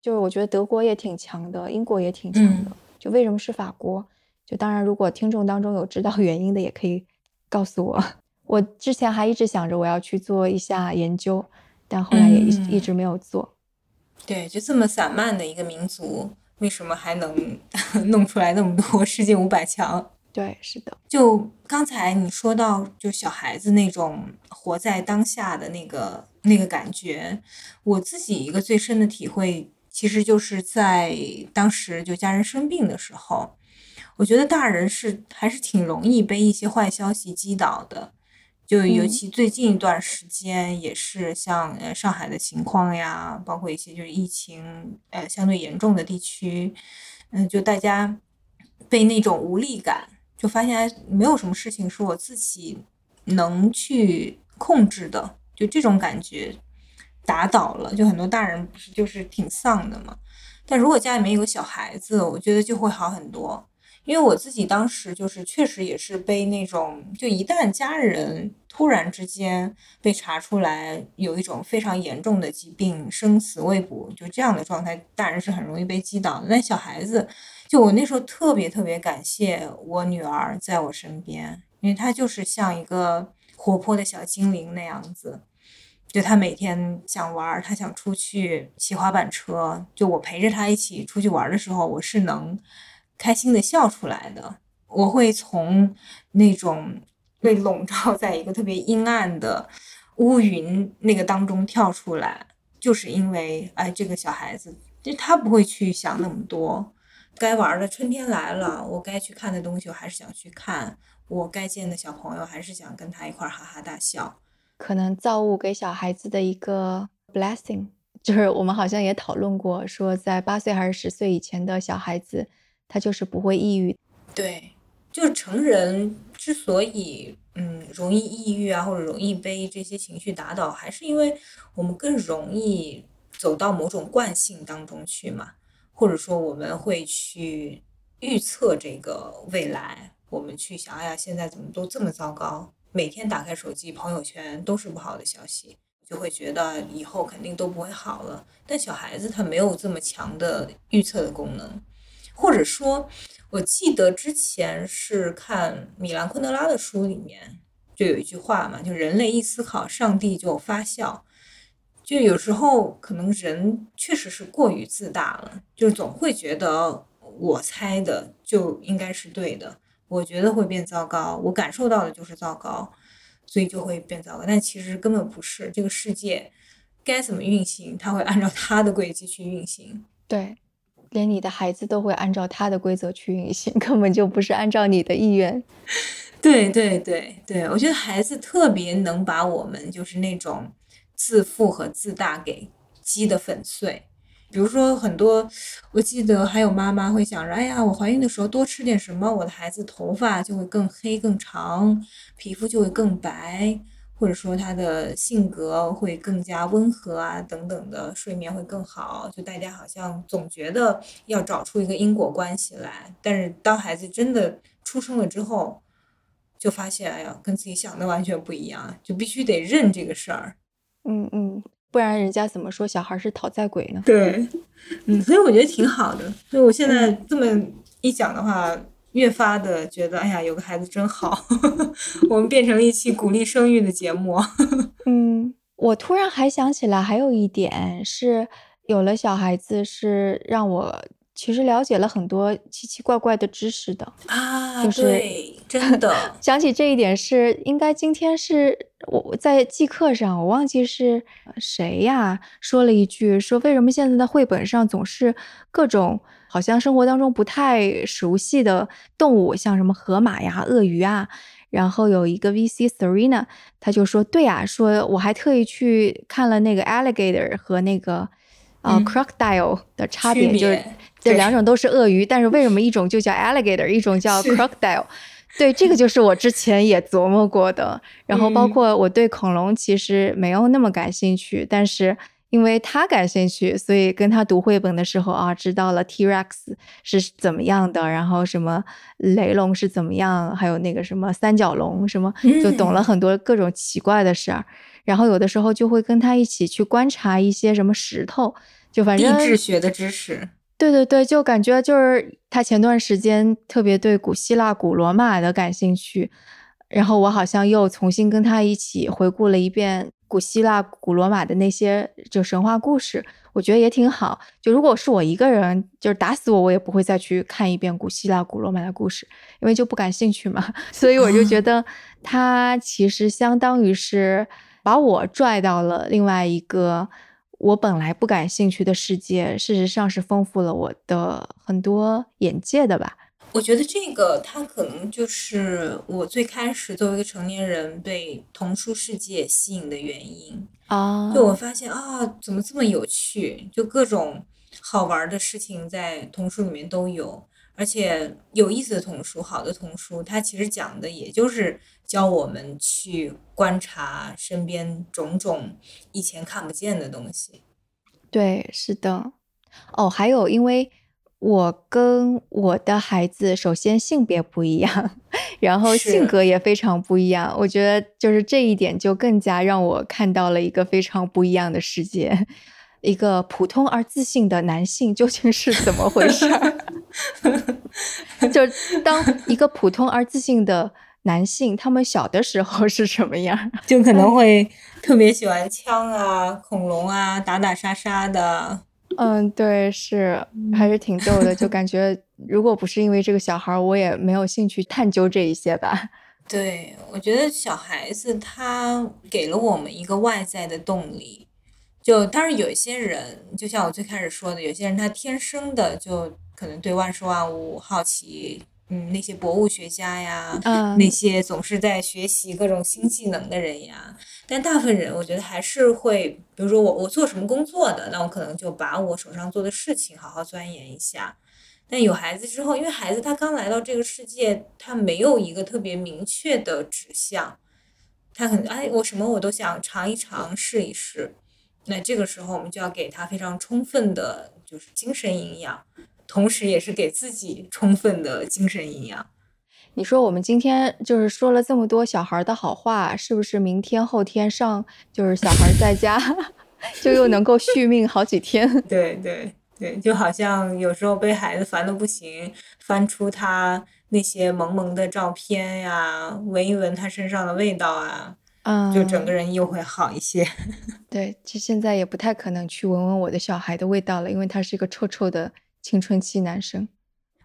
就是我觉得德国也挺强的，英国也挺强的，就为什么是法国？就当然，如果听众当中有知道原因的，也可以告诉我。<laughs> 我之前还一直想着我要去做一下研究，但后来也一一直没有做。
对，就这么散漫的一个民族，为什么还能 <laughs> 弄出来那么多世界五百强？
对，是的。
就刚才你说到，就小孩子那种活在当下的那个那个感觉，我自己一个最深的体会，其实就是在当时就家人生病的时候。我觉得大人是还是挺容易被一些坏消息击倒的，就尤其最近一段时间，也是像呃上海的情况呀，包括一些就是疫情呃相对严重的地区，嗯，就大家被那种无力感，就发现没有什么事情是我自己能去控制的，就这种感觉打倒了，就很多大人不是就是挺丧的嘛，但如果家里面有个小孩子，我觉得就会好很多。因为我自己当时就是确实也是被那种，就一旦家人突然之间被查出来有一种非常严重的疾病，生死未卜，就这样的状态，大人是很容易被击倒的。但小孩子，就我那时候特别特别感谢我女儿在我身边，因为她就是像一个活泼的小精灵那样子，就她每天想玩，她想出去骑滑板车，就我陪着她一起出去玩的时候，我是能。开心的笑出来的，我会从那种被笼罩在一个特别阴暗的乌云那个当中跳出来，就是因为哎，这个小孩子，就他不会去想那么多，该玩的春天来了，我该去看的东西，我还是想去看，我该见的小朋友，还是想跟他一块哈哈大笑。
可能造物给小孩子的一个 blessing，就是我们好像也讨论过，说在八岁还是十岁以前的小孩子。他就是不会抑郁，
对，就是成人之所以嗯容易抑郁啊，或者容易被这些情绪打倒，还是因为我们更容易走到某种惯性当中去嘛，或者说我们会去预测这个未来，我们去想，哎呀，现在怎么都这么糟糕？每天打开手机，朋友圈都是不好的消息，就会觉得以后肯定都不会好了。但小孩子他没有这么强的预测的功能。或者说，我记得之前是看米兰昆德拉的书里面就有一句话嘛，就人类一思考，上帝就发笑。就有时候可能人确实是过于自大了，就总会觉得我猜的就应该是对的，我觉得会变糟糕，我感受到的就是糟糕，所以就会变糟糕。但其实根本不是，这个世界该怎么运行，它会按照它的轨迹去运行。
对。连你的孩子都会按照他的规则去运行，<laughs> 根本就不是按照你的意愿。<laughs>
对对对对，我觉得孩子特别能把我们就是那种自负和自大给击得粉碎。比如说很多，我记得还有妈妈会想着，哎呀，我怀孕的时候多吃点什么，我的孩子头发就会更黑更长，皮肤就会更白。或者说他的性格会更加温和啊，等等的，睡眠会更好。就大家好像总觉得要找出一个因果关系来，但是当孩子真的出生了之后，就发现，哎呀，跟自己想的完全不一样，就必须得认这个事儿。
嗯嗯，不然人家怎么说小孩是讨债鬼呢？
对，嗯，所以我觉得挺好的。所以我现在这么一讲的话，越发的觉得，哎呀，有个孩子真好。<laughs> 我们变成了一期鼓励生育的节目。<laughs>
嗯，我突然还想起来，还有一点是，有了小孩子是让我。其实了解了很多奇奇怪怪的知识的
啊，
就是
真的 <laughs>
想起这一点是应该今天是我在记课上，我忘记是谁呀说了一句，说为什么现在的绘本上总是各种好像生活当中不太熟悉的动物，像什么河马呀、鳄鱼啊。然后有一个 VC Serena，他就说对呀，说我还特意去看了那个 alligator 和那个呃 crocodile 的差别，就是。这两种都是鳄鱼，但是为什么一种就叫 alligator，一种叫 crocodile？对，这个就是我之前也琢磨过的。然后包括我对恐龙其实没有那么感兴趣，但是因为他感兴趣，所以跟他读绘本的时候啊，知道了 T Rex 是怎么样的，然后什么雷龙是怎么样，还有那个什么三角龙什么，就懂了很多各种奇怪的事儿。然后有的时候就会跟他一起去观察一些什么石头，就反正
地质学的知识。
对对对，就感觉就是他前段时间特别对古希腊、古罗马的感兴趣，然后我好像又重新跟他一起回顾了一遍古希腊、古罗马的那些就神话故事，我觉得也挺好。就如果是我一个人，就是打死我我也不会再去看一遍古希腊、古罗马的故事，因为就不感兴趣嘛。<laughs> 所以我就觉 <laughs> 得他其实相当于是把我拽到了另外一个。我本来不感兴趣的世界，事实上是丰富了我的很多眼界的吧。
我觉得这个它可能就是我最开始作为一个成年人被童书世界吸引的原因
啊。
就我发现啊，怎么这么有趣？就各种好玩的事情在童书里面都有。而且有意思的童书，好的童书，它其实讲的也就是教我们去观察身边种种以前看不见的东西。
对，是的。哦，还有，因为我跟我的孩子首先性别不一样，<laughs> 然后性格也非常不一样。我觉得就是这一点就更加让我看到了一个非常不一样的世界。<laughs> 一个普通而自信的男性究竟是怎么回事？<laughs> 就当一个普通而自信的男性，他们小的时候是什么样？<laughs>
就可能会特别喜欢枪啊、恐龙啊、打打杀杀的。
嗯，对，是还是挺逗的。就感觉如果不是因为这个小孩，我也没有兴趣探究这一些吧。<laughs>
对，我觉得小孩子他给了我们一个外在的动力。就当然有一些人，就像我最开始说的，有些人他天生的就可能对万事万物好奇，嗯，那些博物学家呀，那些总是在学习各种新技能的人呀。但大部分人，我觉得还是会，比如说我我做什么工作的，那我可能就把我手上做的事情好好钻研一下。但有孩子之后，因为孩子他刚来到这个世界，他没有一个特别明确的指向，他可能哎，我什么我都想尝一尝，试一试。那这个时候，我们就要给他非常充分的，就是精神营养，同时也是给自己充分的精神营养。
你说我们今天就是说了这么多小孩的好话，是不是明天后天上就是小孩在家，<laughs> 就又能够续命好几天？<laughs>
对对对，就好像有时候被孩子烦的不行，翻出他那些萌萌的照片呀，闻一闻他身上的味道啊。
嗯，
就整个人又会好一些。<laughs>
对，就现在也不太可能去闻闻我的小孩的味道了，因为他是一个臭臭的青春期男生。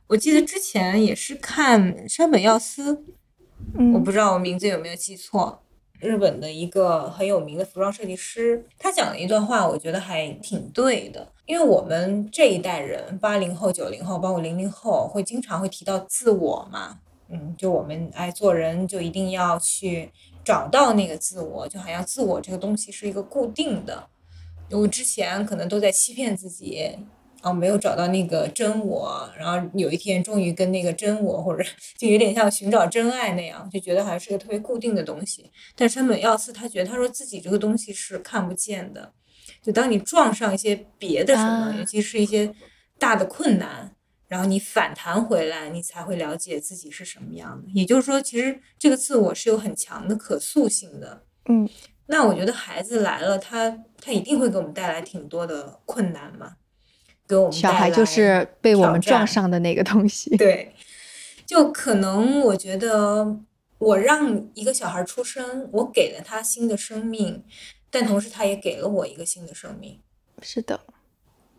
我记得之前也是看山本耀司，我不知道我名字有没有记错，日本的一个很有名的服装设计师，他讲了一段话，我觉得还挺对的。因为我们这一代人，八零后、九零后，包括零零后，会经常会提到自我嘛，嗯，就我们爱做人，就一定要去。找到那个自我，就好像自我这个东西是一个固定的。我之前可能都在欺骗自己，哦，没有找到那个真我，然后有一天终于跟那个真我，或者 <laughs> 就有点像寻找真爱那样，就觉得好像是个特别固定的东西。但山本耀司他觉得，他说自己这个东西是看不见的。就当你撞上一些别的什么，尤其是一些大的困难，然后你反弹回来，你才会了解自己是什么样的。也就是说，其实这个自我是有很强的可塑性的。
嗯，
那我觉得孩子来了，他他一定会给我们带来挺多的困难嘛，给我们
小孩就是被我们撞上的那个东西。
对，就可能我觉得我让一个小孩出生，我给了他新的生命，但同时他也给了我一个新的生命。
是的。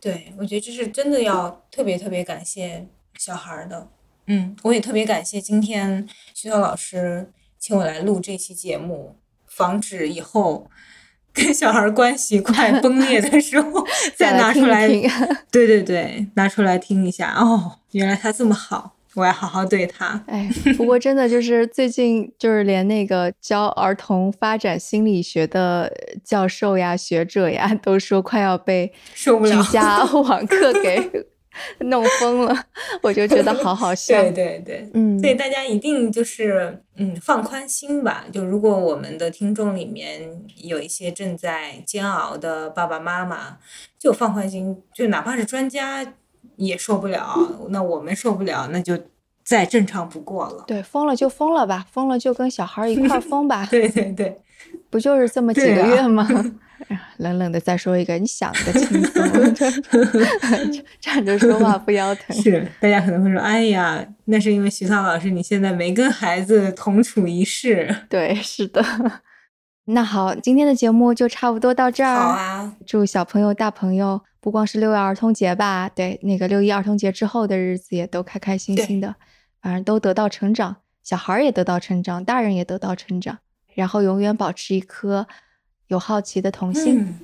对，我觉得这是真的要特别特别感谢小孩的，嗯，我也特别感谢今天徐涛老师请我来录这期节目，防止以后跟小孩关系快 <laughs> 崩裂的时候 <laughs> 再拿出来听，对对对，拿出来听一下，哦，原来他这么好。我要好好对他。
哎，不过真的就是最近，就是连那个教儿童发展心理学的教授呀、学者呀，都说快要被
受不了
居家网课给 <laughs> 弄疯了。我就觉得好好笑。<laughs>
对对对，嗯，所以大家一定就是嗯放宽心吧。就如果我们的听众里面有一些正在煎熬的爸爸妈妈，就放宽心，就哪怕是专家。也受不了，那我们受不了，那就再正常不过了。
对，疯了就疯了吧，疯了就跟小孩一块 <laughs> 疯吧。
对对对，
不就是这么几个月吗？冷冷的再说一个，你想的轻松，<laughs> 站着说话不腰疼。
是，大家可能会说，哎呀，那是因为徐涛老师你现在没跟孩子同处一室。
对，是的。那好，今天的节目就差不多到这儿。
好啊，
祝小朋友、大朋友。不光是六一儿童节吧，对，那个六一儿童节之后的日子也都开开心心的，反正都得到成长，小孩也得到成长，大人也得到成长，然后永远保持一颗有好奇的童心。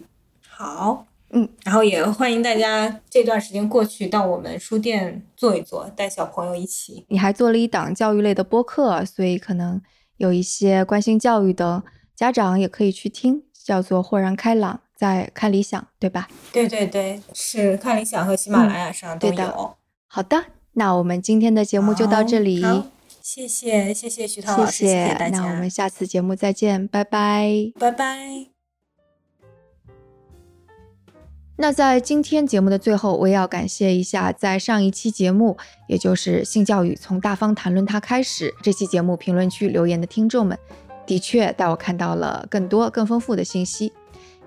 好，嗯，然后也欢迎大家这段时间过去到我们书店坐一坐，带小朋友一起。
你还做了一档教育类的播客，所以可能有一些关心教育的家长也可以去听，叫做豁然开朗。在看理想，对吧？
对对对，是看理想和喜马拉雅上都有。
好的，那我们今天的节目就到这里。
谢谢谢谢徐涛老师，谢谢大家。
那我们下次节目再见，拜拜，
拜拜。
那在今天节目的最后，我也要感谢一下，在上一期节目，也就是性教育从大方谈论它开始这期节目评论区留言的听众们，的确带我看到了更多更丰富的信息。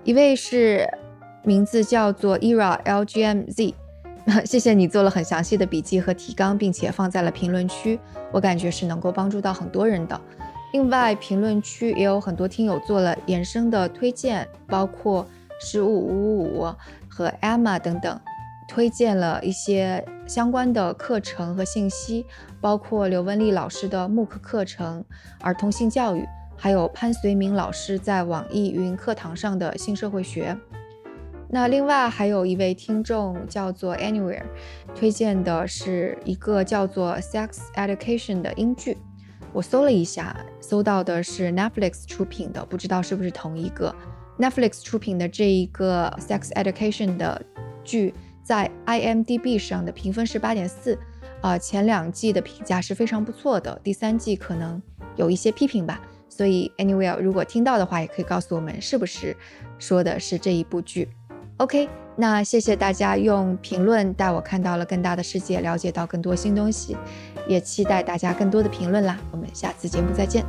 一位是名字叫做 Era LGMZ，<laughs> 谢谢你做了很详细的笔记和提纲，并且放在了评论区，我感觉是能够帮助到很多人的。另外，评论区也有很多听友做了延伸的推荐，包括十五五五五和 Emma 等等，推荐了一些相关的课程和信息，包括刘文丽老师的慕课课程、儿童性教育。还有潘绥铭老师在网易云课堂上的性社会学。那另外还有一位听众叫做 Anywhere，推荐的是一个叫做 Sex Education 的英剧。我搜了一下，搜到的是 Netflix 出品的，不知道是不是同一个。Netflix 出品的这一个 Sex Education 的剧，在 IMDB 上的评分是八点四，啊，前两季的评价是非常不错的，第三季可能有一些批评吧。所以，anyway，如果听到的话，也可以告诉我们是不是说的是这一部剧。OK，那谢谢大家用评论带我看到了更大的世界，了解到更多新东西，也期待大家更多的评论啦。我们下次节目再见。